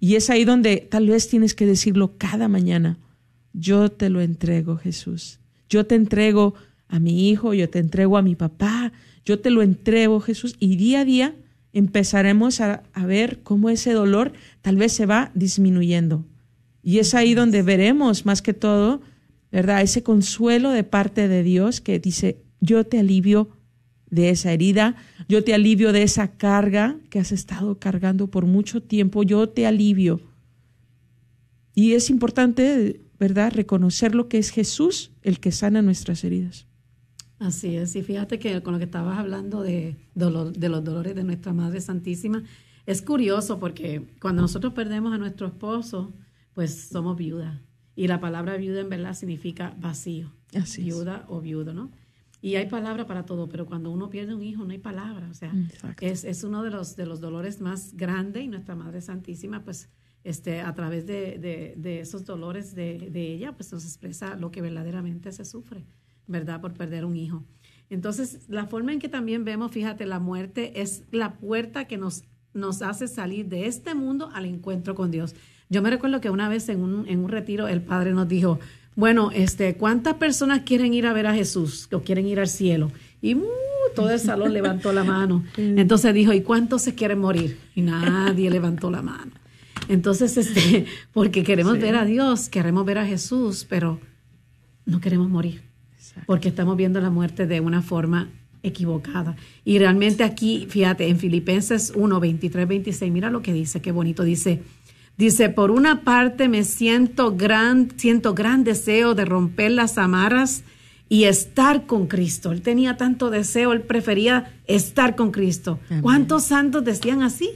Speaker 3: Y es ahí donde tal vez tienes que decirlo cada mañana. Yo te lo entrego, Jesús. Yo te entrego a mi hijo, yo te entrego a mi papá, yo te lo entrego, Jesús. Y día a día empezaremos a, ver cómo ese dolor tal vez se va disminuyendo. Y es ahí donde veremos más que todo, ¿verdad? Ese consuelo de parte de Dios que dice, yo te alivio de esa herida, yo te alivio de esa carga que has estado cargando por mucho tiempo, yo te alivio. Y es importante, ¿verdad?, reconocer lo que es Jesús el que sana nuestras heridas.
Speaker 4: Así es, y fíjate que con lo que estabas hablando de, dolor, de los dolores de nuestra Madre Santísima, es curioso porque cuando nosotros perdemos a nuestro esposo, pues somos viuda. Y la palabra viuda en verdad significa vacío.
Speaker 3: Así
Speaker 4: viuda o viudo, ¿no? Y hay palabra para todo, pero cuando uno pierde un hijo no hay palabra. O sea, es, es, uno de los, de los dolores más grandes y nuestra Madre Santísima, pues, este, a través de, de, de esos dolores de, de, ella, pues nos expresa lo que verdaderamente se sufre. ¿verdad? Por perder un hijo. Entonces, la forma en que también vemos, fíjate, la muerte es la puerta que nos, nos hace salir de este mundo al encuentro con Dios. Yo me recuerdo que una vez en un, en un retiro el Padre nos dijo, bueno, este, ¿cuántas personas quieren ir a ver a Jesús o quieren ir al cielo? Y uh, todo el salón levantó la mano. Entonces dijo, ¿y cuántos se quieren morir? Y nadie levantó la mano. Entonces, este, porque queremos ver a Dios, queremos ver a Jesús, pero no queremos morir. Porque estamos viendo la muerte de una forma equivocada. Y realmente aquí, fíjate, en Filipenses 1, 23, 26, mira lo que dice, qué bonito dice. Dice, por una parte me siento gran, siento gran deseo de romper las amarras y estar con Cristo. Él tenía tanto deseo, él prefería estar con Cristo. ¿Cuántos santos decían así?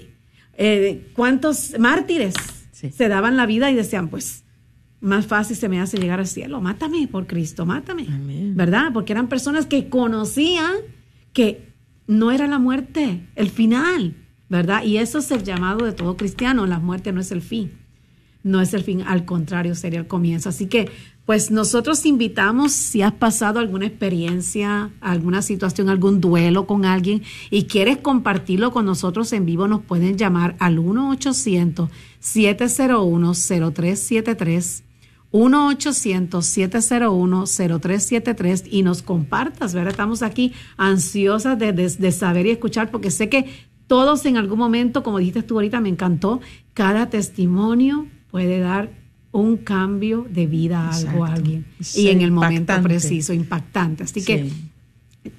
Speaker 4: Eh, ¿Cuántos mártires se daban la vida y decían, pues, más fácil se me hace llegar al cielo. Mátame por Cristo, mátame. ¿Verdad? Porque eran personas que conocían que no era la muerte, el final, ¿verdad? Y eso es el llamado de todo cristiano. La muerte no es el fin. No es el fin, al contrario, sería el comienzo. Así que, pues nosotros invitamos, si has pasado alguna experiencia, alguna situación, algún duelo con alguien y quieres compartirlo con nosotros en vivo, nos pueden llamar al 1-800-701-0373 1-800-701-0373 y nos compartas, ¿verdad? Estamos aquí ansiosas de, saber y escuchar porque sé que todos en algún momento, como dijiste tú ahorita, me encantó, cada testimonio puede dar un cambio de vida a algo a alguien y en el momento preciso, impactante. Así que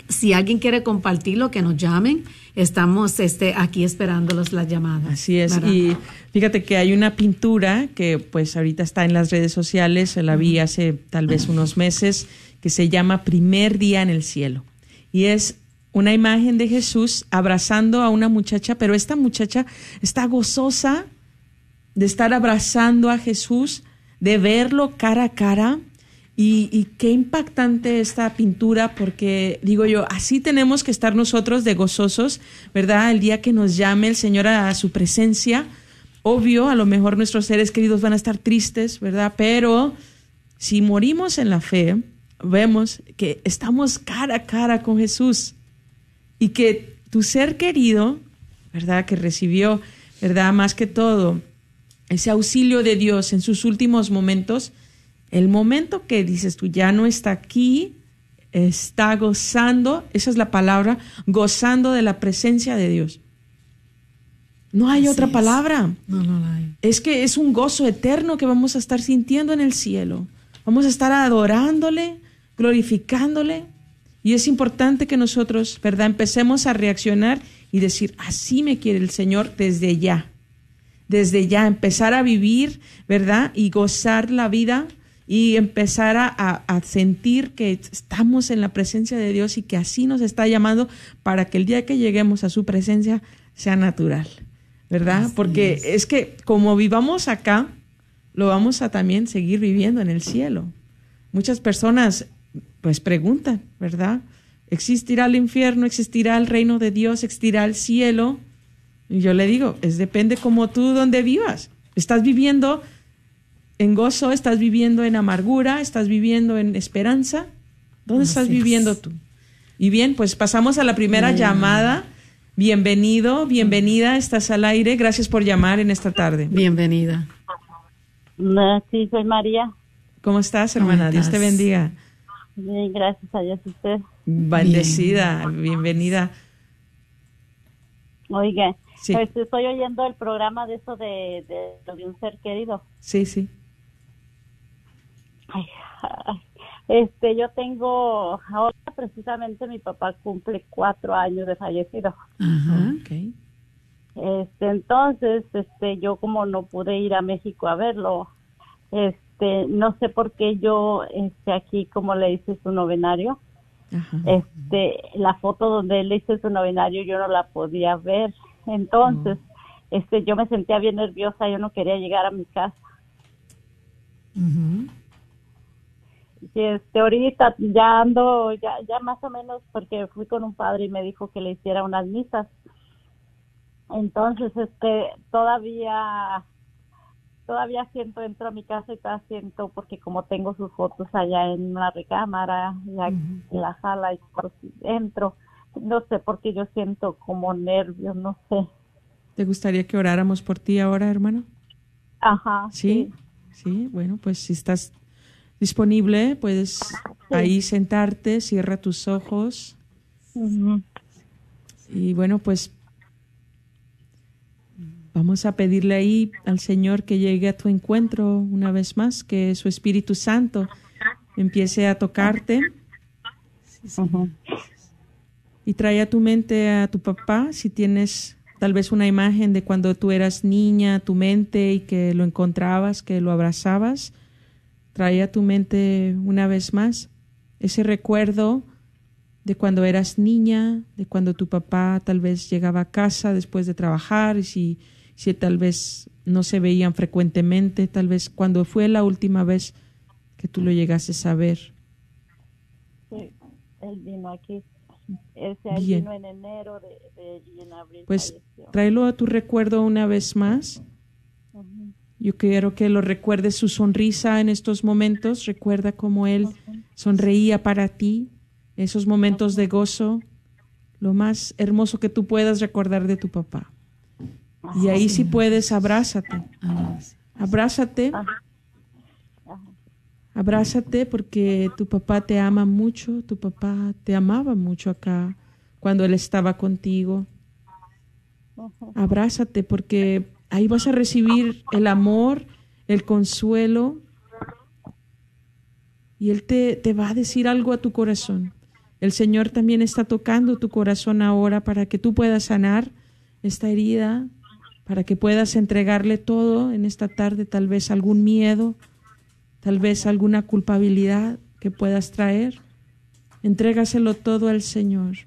Speaker 4: si alguien quiere compartirlo, que nos llamen. Estamos este, aquí esperándolos las llamadas.
Speaker 3: Así es. Y fíjate que hay una pintura que pues ahorita está en las redes sociales, se la vi hace tal vez unos meses, que se llama Primer Día en el Cielo. Y es una imagen de Jesús abrazando a una muchacha, pero esta muchacha está gozosa de estar abrazando a Jesús, de verlo cara a cara y, qué impactante esta pintura, porque digo yo, así tenemos que estar nosotros de gozosos, ¿verdad? El día que nos llame el Señor a, su presencia. Obvio, a lo mejor nuestros seres queridos van a estar tristes, ¿verdad? Pero si morimos en la fe, vemos que estamos cara a cara con Jesús y que tu ser querido, ¿verdad? Que recibió, ¿verdad? Más que todo, ese auxilio de Dios en sus últimos momentos, el momento que dices tú ya no está aquí, está gozando, esa es la palabra, gozando de la presencia de Dios. No hay otra palabra.
Speaker 4: No, no hay.
Speaker 3: Es que es un gozo eterno que vamos a estar sintiendo en el cielo. Vamos a estar adorándole, glorificándole. Y es importante que nosotros, ¿verdad?, empecemos a reaccionar y decir, así me quiere el Señor desde ya. Desde ya, empezar a vivir, ¿verdad? Y gozar la vida y empezar a, sentir que estamos en la presencia de Dios y que así nos está llamando para que el día que lleguemos a su presencia sea natural, ¿verdad? Porque es. que como vivamos acá, lo vamos a también seguir viviendo en el cielo. Muchas personas pues preguntan, ¿verdad? ¿Existirá el infierno? ¿Existirá el reino de Dios? ¿Existirá el cielo? Y yo le digo, es depende como tú donde vivas. ¿Estás viviendo en gozo, estás viviendo en amargura, estás viviendo en esperanza. ¿Dónde estás viviendo tú? Y bien, pues pasamos a la primera llamada. Bienvenido, bienvenida, estás al aire. Gracias por llamar en esta tarde.
Speaker 4: Bienvenida.
Speaker 5: Sí, soy María.
Speaker 3: ¿Cómo estás, hermana? Dios te bendiga.
Speaker 5: Bien, gracias a Dios usted.
Speaker 3: Bendecida, bienvenida.
Speaker 5: Oiga, pues estoy oyendo el programa de eso de, de, de un ser querido.
Speaker 3: Sí, sí
Speaker 5: este, yo tengo, ahora precisamente mi papá cumple cuatro años de fallecido. Este, entonces, este, yo como no pude ir a México a verlo, este, no sé por qué yo, este, aquí como le hice su novenario, este, la foto donde él hice su novenario yo no la podía ver, entonces, este, yo me sentía bien nerviosa, yo no quería llegar a mi casa. Este ahorita ya ando ya ya más o menos porque fui con un padre y me dijo que le hiciera unas misas. Entonces este todavía todavía siento, entro a mi casa y todavía siento, porque como tengo sus fotos allá en la recámara, ya la sala y entro, no sé, porque yo siento como nervios, no sé.
Speaker 3: ¿Te gustaría que oráramos por ti ahora, hermano?
Speaker 5: Ajá.
Speaker 3: Sí, sí, bueno, pues si estás disponible, puedes ahí sentarte, cierra tus ojos. Y bueno, pues vamos a pedirle ahí al Señor que llegue a tu encuentro una vez más, que su Espíritu Santo empiece a tocarte. Y trae a tu mente a tu papá, si tienes tal vez una imagen de cuando tú eras niña, tu mente y que lo encontrabas, que lo abrazabas. Trae a tu mente una vez más ese recuerdo de cuando eras niña, de cuando tu papá tal vez llegaba a casa después de trabajar y si, si tal vez no se veían frecuentemente, tal vez cuando fue la última vez que tú lo llegases a ver.
Speaker 5: Sí, él vino aquí. Ese vino en enero de, y en abril.
Speaker 3: Pues tráelo a tu recuerdo una vez más. Yo quiero que lo recuerdes su sonrisa en estos momentos. Recuerda cómo él sonreía para ti, esos momentos de gozo, lo más hermoso que tú puedas recordar de tu papá. Y ahí si puedes, abrázate. Abrázate. Abrázate porque tu papá te ama mucho, tu papá te amaba mucho acá cuando él estaba contigo. Abrázate porque ahí vas a recibir el amor, el consuelo y Él te, te va a decir algo a tu corazón. El Señor también está tocando tu corazón ahora para que tú puedas sanar esta herida, para que puedas entregarle todo en esta tarde, tal vez algún miedo, tal vez alguna culpabilidad que puedas traer. Entrégaselo todo al Señor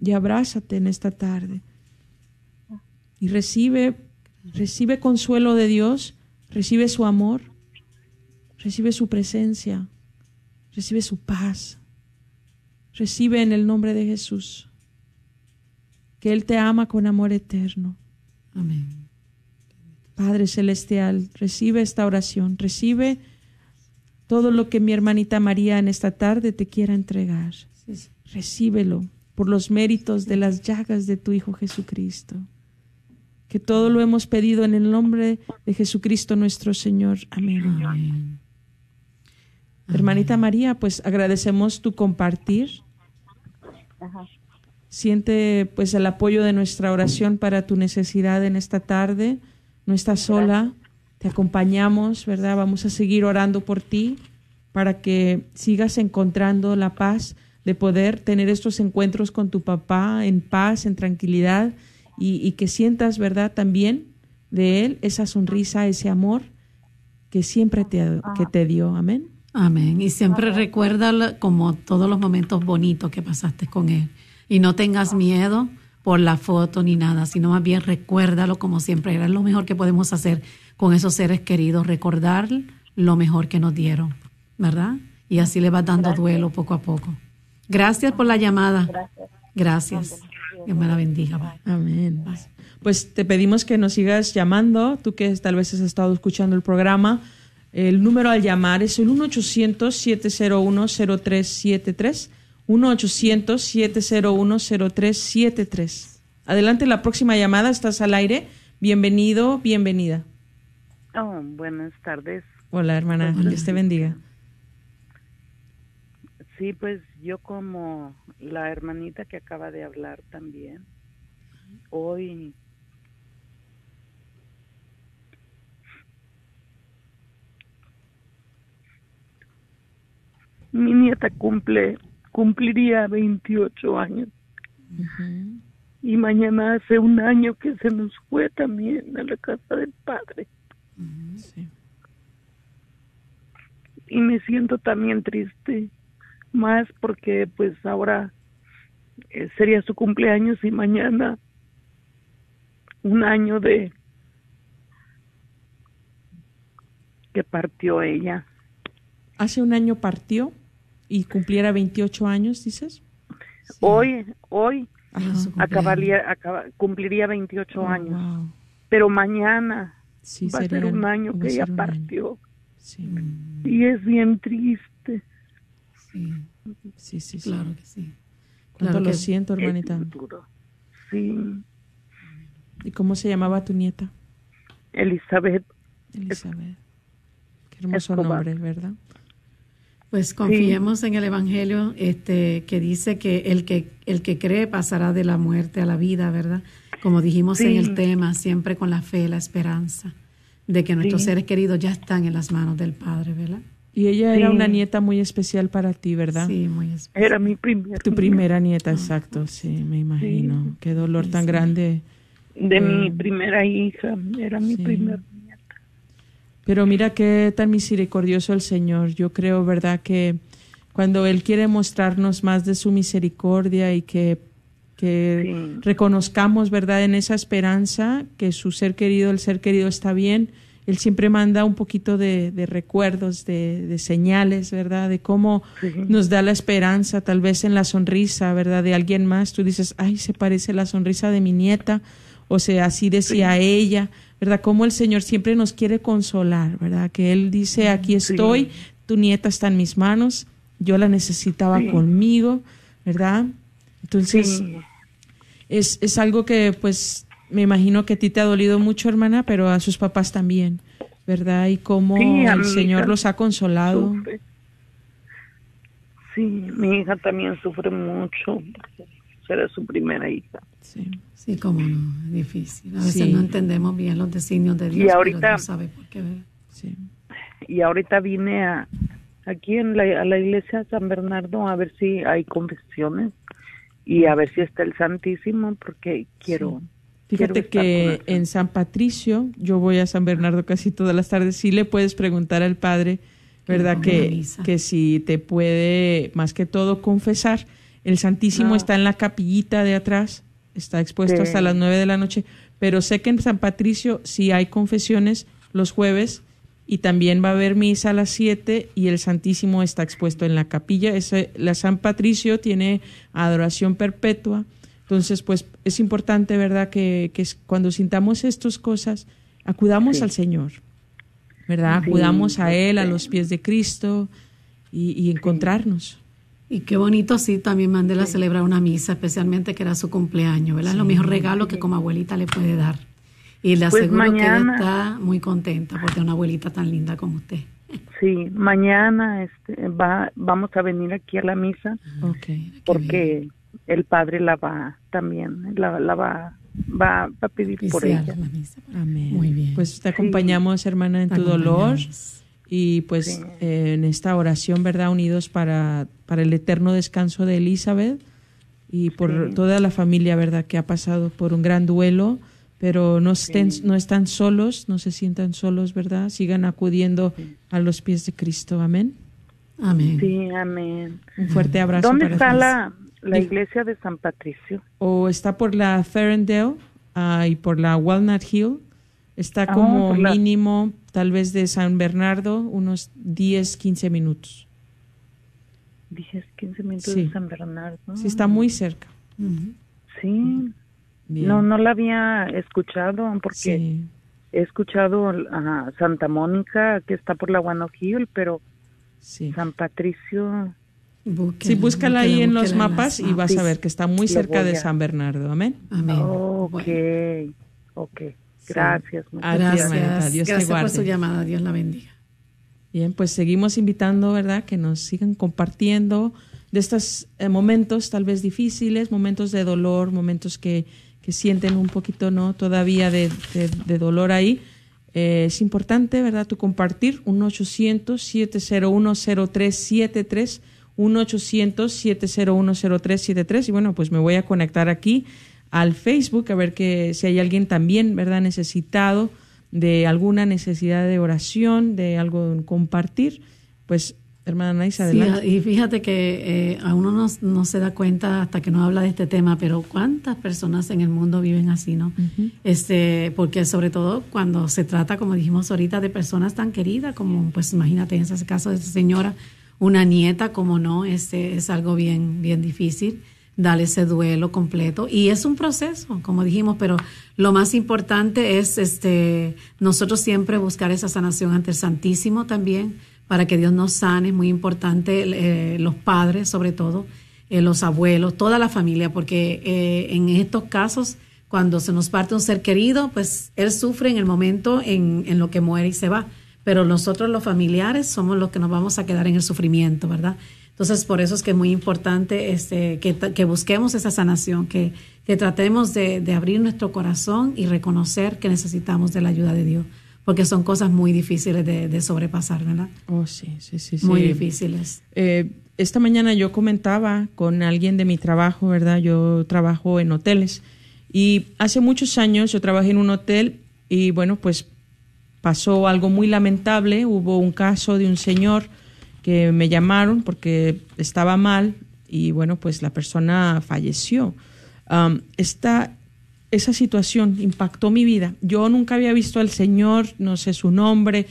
Speaker 3: y abrázate en esta tarde. Y recibe, recibe consuelo de Dios, recibe su amor, recibe su presencia recibe su paz, recibe en el nombre de Jesús, que Él te ama con amor eterno.
Speaker 4: Amén.
Speaker 3: Padre Celestial, recibe esta oración, recibe todo lo que mi hermanita María en esta tarde te quiera entregar. Recíbelo por los méritos de las llagas de tu Hijo Jesucristo. Que todo lo hemos pedido en el nombre de Jesucristo nuestro Señor. Amén. Amén. Hermanita María, pues agradecemos tu compartir. Siente pues el apoyo de nuestra oración para tu necesidad en esta tarde. No estás sola, te acompañamos, ¿verdad? Vamos a seguir orando por ti para que sigas encontrando la paz de poder tener estos encuentros con tu papá en paz, en tranquilidad y, que sientas, ¿verdad? También de él esa sonrisa, ese amor que siempre te, que te dio. Amén.
Speaker 4: Amén. Y siempre recuerda como todos los momentos bonitos que pasaste con Él. Y no tengas miedo por la foto ni nada, sino más bien recuérdalo como siempre era lo mejor que podemos hacer con esos seres queridos, recordar lo mejor que nos dieron, ¿verdad? Y así le vas dando duelo poco a poco. Gracias por la llamada. Gracias. Dios me la bendiga.
Speaker 3: Amén. Pues te pedimos que nos sigas llamando, tú que tal vez has estado escuchando el programa el número al llamar es el 1-800-701-0373. 1-800-701-0373. Adelante, la próxima llamada, estás al aire. Bienvenido, bienvenida.
Speaker 6: Oh, buenas tardes.
Speaker 3: Hola, hermana, Dios te bendiga.
Speaker 6: Sí, pues yo como la hermanita que acaba de hablar también, hoy mi nieta cumple, cumpliría 28 años. Y mañana hace un año que se nos fue también a la casa del padre. Y me siento también triste, más porque pues ahora eh, sería su cumpleaños y mañana un año de que partió ella.
Speaker 3: ¿Hace un año partió? Y cumpliera 28 años, dices?
Speaker 6: Hoy, hoy acabaría, cumpliría 28 años. Pero mañana va a ser un año que ella partió. Y es bien triste.
Speaker 3: Sí, sí, sí. Claro que sí. Claro lo siento, hermanita.
Speaker 6: Sí.
Speaker 3: ¿Y cómo se llamaba tu nieta?
Speaker 6: Elizabeth.
Speaker 3: Elizabeth. Qué hermoso nombre, ¿verdad?
Speaker 4: Pues confiemos en el Evangelio este, que dice que el, que el que cree pasará de la muerte a la vida, ¿verdad? Como dijimos en el tema, siempre con la fe, la esperanza de que nuestros seres queridos ya están en las manos del Padre, ¿verdad?
Speaker 3: Y ella era una nieta muy especial para ti, ¿verdad?
Speaker 4: Sí, muy especial.
Speaker 6: Era mi primera.
Speaker 3: Tu primera nieta, exacto, sí, me imagino. Qué dolor tan grande.
Speaker 6: De mi primera hija, era mi primera nieta.
Speaker 3: Pero mira qué tan misericordioso el Señor. Yo creo, ¿verdad? Que cuando Él quiere mostrarnos más de su misericordia y que que reconozcamos, ¿verdad?, en esa esperanza que su ser querido, el ser querido está bien. Él siempre manda un poquito de, recuerdos, de, señales, ¿verdad? De cómo nos da la esperanza, tal vez en la sonrisa, ¿verdad? De alguien más. Tú dices, ay, se parece la sonrisa de mi nieta, o sea, así decía ella, ¿verdad? Cómo el Señor siempre nos quiere consolar, ¿verdad? Que Él dice, aquí estoy, tu nieta está en mis manos, yo la necesitaba conmigo, ¿verdad? Entonces, es, es algo que pues me imagino que a ti te ha dolido mucho, hermana, pero a sus papás también, ¿verdad? Y cómo el Señor los ha consolado.
Speaker 6: Sí, mi hija también sufre mucho, será su primera hija.
Speaker 4: Sí, sí, como no, es difícil. A veces no entendemos bien los designios de Dios,
Speaker 6: y ahorita, pero
Speaker 4: Dios sabe por qué.
Speaker 6: Sí. Y ahorita vine a aquí en la, a la iglesia de San Bernardo a ver si hay confesiones y a ver si está el Santísimo porque quiero.
Speaker 3: Fíjate que en San Patricio, yo voy a San Bernardo casi todas las tardes, sí le puedes preguntar al Padre, ¿verdad? Que, que si te puede, más que todo, confesar. El Santísimo está en la capillita de atrás, está expuesto hasta las nueve de la noche, pero sé que en San Patricio sí hay confesiones los jueves y también va a haber misa a las 7 y el Santísimo está expuesto en la capilla. Ese, la San Patricio tiene adoración perpetua. Entonces, pues es importante, ¿verdad?, que, que cuando sintamos estas cosas, acudamos al Señor, ¿verdad? acudamos a Él, a los pies de Cristo y, encontrarnos.
Speaker 4: Y qué bonito, sí, también Mandela celebrar una misa, especialmente que era su cumpleaños, ¿verdad? Lo mejor regalo que como abuelita le puede dar. Y le pues aseguro que ella está muy contenta por tener una abuelita tan linda como usted.
Speaker 6: Sí, mañana este, va, vamos a venir aquí a la misa porque el padre la va también, la, la va, va, a pedir por ella.
Speaker 3: Amén. Muy bien. Pues te acompañamos, hermana, en tu dolor y pues en esta oración, ¿verdad? Unidos para, para el eterno descanso de Elizabeth y por toda la familia, ¿verdad? Que ha pasado por un gran duelo pero no estén, no están solos, no se sientan solos, ¿verdad? Sigan acudiendo a los pies de Cristo. Amén.
Speaker 4: Amén.
Speaker 6: Sí, amén.
Speaker 3: Un fuerte abrazo.
Speaker 6: ¿Dónde está la, la, iglesia de San Patricio?
Speaker 3: O está por la Ferndale uh, y por la Walnut Hill. Está ah, como mínimo, tal vez de San Bernardo, unos 10, 15 minutos.
Speaker 6: 10, 15 minutos de San Bernardo.
Speaker 3: Sí, está muy cerca.
Speaker 6: Sí. No, no la había escuchado porque he escuchado a Santa Mónica que está por la Guanojil, pero San Patricio.
Speaker 3: sí, búscala ahí en los mapas y vas a ver que está muy cerca de San Bernardo. Amén.
Speaker 6: Amén. ok, ok. Gracias.
Speaker 4: Gracias. Dios Gracias por su llamada. Dios la bendiga.
Speaker 3: Bien, pues seguimos invitando, ¿verdad? Que nos sigan compartiendo de estos eh, momentos tal vez difíciles, momentos de dolor, momentos que que sienten un poquito no todavía de, dolor ahí. Eh, es importante, ¿verdad?, tu compartir. 1-800-701-0373. 1-800-701-0373. Y bueno, pues me voy a conectar aquí al Facebook a ver que si hay alguien también, ¿verdad?, necesitado de alguna necesidad de oración, de algo en compartir, pues Hermana Naisa, adelante.
Speaker 4: y fíjate que eh, a uno no, no, se da cuenta hasta que no habla de este tema, pero cuántas personas en el mundo viven así, ¿no? este Porque sobre todo cuando se trata, como dijimos ahorita, de personas tan queridas como, pues imagínate en ese caso de esa señora, una nieta, como no, este es algo bien, bien difícil. Dar ese duelo completo. Y es un proceso, como dijimos, pero lo más importante es este, nosotros siempre buscar esa sanación ante el Santísimo también, para que Dios nos sane, es muy importante, eh, los padres sobre todo, eh, los abuelos, toda la familia, porque eh, en estos casos, cuando se nos parte un ser querido, pues él sufre en el momento en, en lo que muere y se va, pero nosotros los familiares somos los que nos vamos a quedar en el sufrimiento, ¿verdad? Entonces, por eso es que es muy importante este, que, que busquemos esa sanación, que, que tratemos de, de, abrir nuestro corazón y reconocer que necesitamos de la ayuda de Dios, porque son cosas muy difíciles de, de sobrepasar, ¿verdad?
Speaker 3: Oh, sí, sí, sí.
Speaker 4: Muy
Speaker 3: sí.
Speaker 4: difíciles.
Speaker 3: Eh, esta mañana yo comentaba con alguien de mi trabajo, ¿verdad? Yo trabajo en hoteles y hace muchos años yo trabajé en un hotel y bueno, pues pasó algo muy lamentable, hubo un caso de un señor que me llamaron porque estaba mal y bueno, pues la persona falleció. Esta, esa situación impactó mi vida. Yo nunca había visto al Señor, no sé su nombre,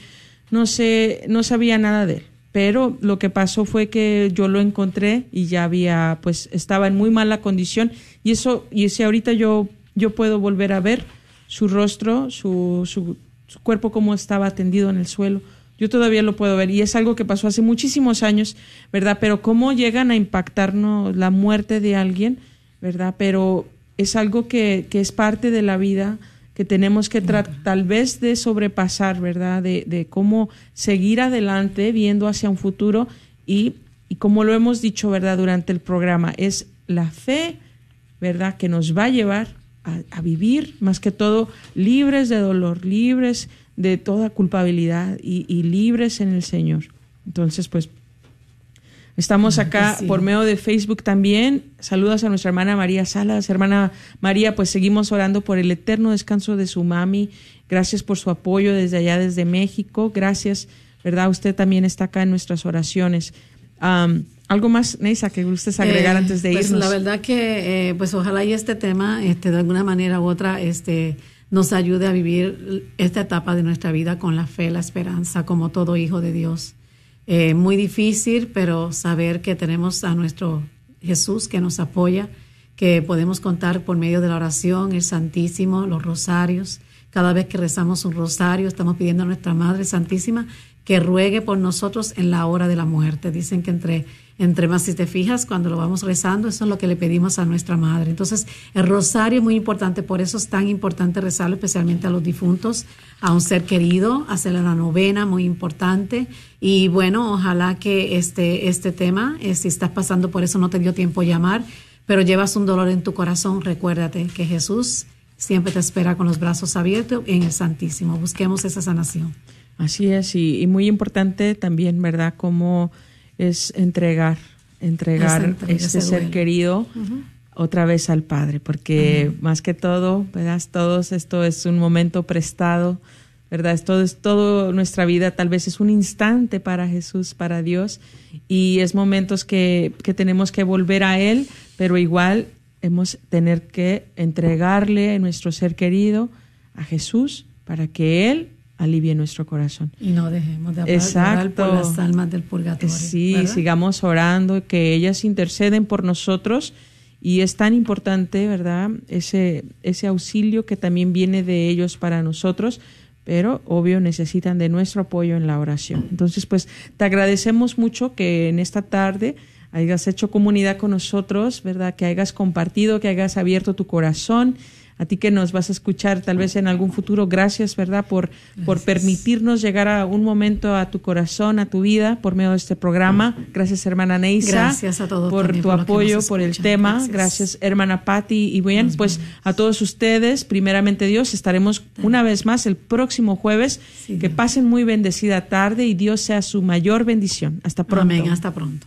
Speaker 3: no sé, no sabía nada de él. Pero lo que pasó fue que yo lo encontré y ya había, pues estaba en muy mala condición y eso, y si ahorita yo, yo puedo volver a ver su rostro, su, su, su cuerpo como estaba tendido en el suelo yo todavía lo puedo ver y es algo que pasó hace muchísimos años, ¿verdad? Pero cómo llegan a impactarnos la muerte de alguien, ¿verdad? Pero es algo que, que es parte de la vida que tenemos que tratar tal vez de sobrepasar, ¿verdad? De, de, cómo seguir adelante viendo hacia un futuro y, y como lo hemos dicho, ¿verdad? Durante el programa, es la fe, ¿verdad? Que nos va a llevar a, a vivir más que todo libres de dolor, libres de toda culpabilidad y, y, libres en el Señor. Entonces, pues, estamos acá sí. por medio de Facebook también. Saludos a nuestra hermana María Salas. Hermana María, pues seguimos orando por el eterno descanso de su mami. Gracias por su apoyo desde allá, desde México. Gracias, ¿verdad? Usted también está acá en nuestras oraciones. Um, ¿Algo más, Neisa, que gustes agregar
Speaker 4: eh,
Speaker 3: antes de
Speaker 4: pues
Speaker 3: irnos?
Speaker 4: La verdad que, eh, pues ojalá y este tema, este, de alguna manera u otra, este nos ayude a vivir esta etapa de nuestra vida con la fe, la esperanza, como todo hijo de Dios. Eh, muy difícil, pero saber que tenemos a nuestro Jesús que nos apoya, que podemos contar por medio de la oración, el Santísimo, los rosarios. Cada vez que rezamos un rosario, estamos pidiendo a nuestra Madre Santísima que ruegue por nosotros en la hora de la muerte. Dicen que entre entre más si te fijas, cuando lo vamos rezando, eso es lo que le pedimos a nuestra madre. Entonces, el rosario es muy importante, por eso es tan importante rezarlo, especialmente a los difuntos, a un ser querido, hacerle la novena, muy importante. Y bueno, ojalá que este, este tema, eh, si estás pasando por eso, no te dio tiempo llamar, pero llevas un dolor en tu corazón, recuérdate que Jesús siempre te espera con los brazos abiertos en el Santísimo. Busquemos esa sanación.
Speaker 3: Así es, y, y muy importante también, ¿verdad? Como es entregar, entregar entrega, este ser duele. querido uh -huh. otra vez al Padre, porque uh -huh. más que todo, ¿verdad? Todos esto es un momento prestado, ¿verdad? Esto es todo nuestra vida, tal vez es un instante para Jesús, para Dios, y es momentos que, que tenemos que volver a Él, pero igual hemos tener que entregarle nuestro ser querido a Jesús para que Él alivie nuestro corazón.
Speaker 4: Y no dejemos de orar por las almas del purgatorio.
Speaker 3: Sí, ¿verdad? sigamos orando, que ellas interceden por nosotros y es tan importante, ¿verdad? Ese, ese auxilio que también viene de ellos para nosotros, pero obvio necesitan de nuestro apoyo en la oración. Entonces, pues te agradecemos mucho que en esta tarde hayas hecho comunidad con nosotros, ¿verdad? Que hayas compartido, que hayas abierto tu corazón a ti que nos vas a escuchar tal vez en algún futuro. Gracias, ¿verdad? Por, Gracias. por permitirnos llegar a un momento a tu corazón, a tu vida, por medio de este programa. Gracias, hermana Neisa.
Speaker 4: Gracias a todos.
Speaker 3: Por tu
Speaker 4: por
Speaker 3: apoyo, por el tema. Gracias. Gracias, hermana Patti. Y bien, nos pues vemos. a todos ustedes, primeramente Dios, estaremos una vez más el próximo jueves. Sí, que pasen muy bendecida tarde y Dios sea su mayor bendición. Hasta pronto.
Speaker 4: Amén, hasta pronto.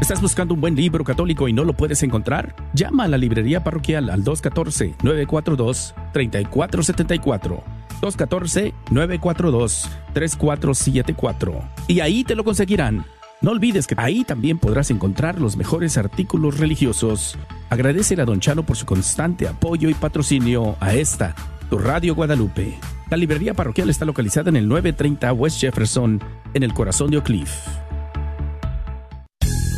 Speaker 1: ¿Estás buscando un buen libro católico y no lo puedes encontrar? Llama a la librería parroquial al 214-942-3474. 214-942-3474. Y ahí te lo conseguirán. No olvides que ahí también podrás encontrar los mejores artículos religiosos. Agradece a Don Chano por su constante apoyo y patrocinio a esta, tu Radio Guadalupe. La librería parroquial está localizada en el 930 West Jefferson, en el corazón de Oak Cliff.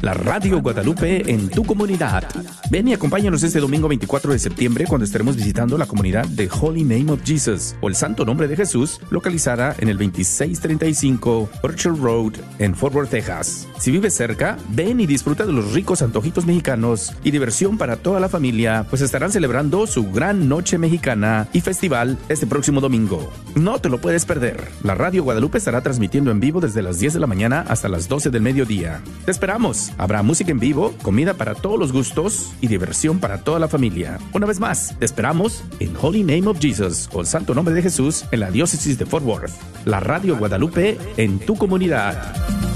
Speaker 1: la Radio Guadalupe en tu comunidad. Ven y acompáñanos este domingo 24 de septiembre cuando estaremos visitando la comunidad de Holy Name of Jesus o el Santo Nombre de Jesús, localizada en el 2635 Orchard Road en Fort Worth, Texas. Si vives cerca, ven y disfruta de los ricos antojitos mexicanos y diversión para toda la familia, pues estarán celebrando su gran noche mexicana y festival este próximo domingo. No te lo puedes perder. La Radio Guadalupe estará transmitiendo en vivo desde las 10 de la mañana hasta las 12 del mediodía. Te esperamos. Habrá música en vivo, comida para todos los gustos y diversión para toda la familia. Una vez más, te esperamos en Holy Name of Jesus o el Santo Nombre de Jesús en la diócesis de Fort Worth. La Radio Guadalupe en tu comunidad.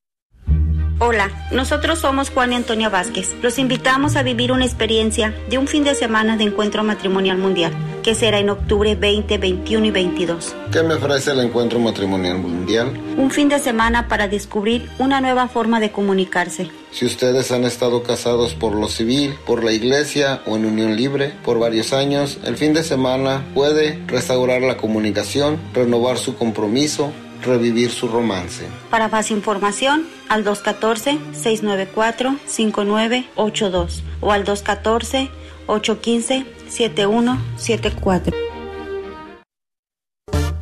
Speaker 7: Hola, nosotros somos Juan y Antonia Vázquez. Los invitamos a vivir una experiencia de un fin de semana de encuentro matrimonial mundial, que será en octubre 20, 21 y 22.
Speaker 8: ¿Qué me ofrece el encuentro matrimonial mundial?
Speaker 7: Un fin de semana para descubrir una nueva forma de comunicarse.
Speaker 8: Si ustedes han estado casados por lo civil, por la iglesia o en unión libre por varios años, el fin de semana puede restaurar la comunicación, renovar su compromiso, revivir su romance.
Speaker 7: Para más información, al 214-694-5982 o al 214-815-7174.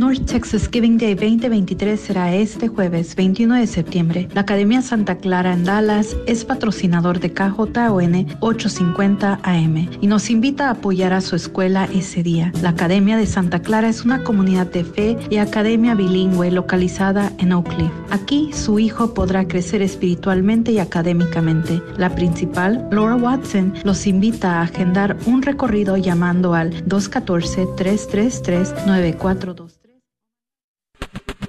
Speaker 9: North Texas Giving Day 2023 será este jueves 21 de septiembre. La Academia Santa Clara en Dallas es patrocinador de KJON 850 AM y nos invita a apoyar a su escuela ese día. La Academia de Santa Clara es una comunidad de fe y academia bilingüe localizada en Oak. Aquí su hijo podrá crecer espiritualmente y académicamente. La principal, Laura Watson, los invita a agendar un recorrido llamando al 214 333 9423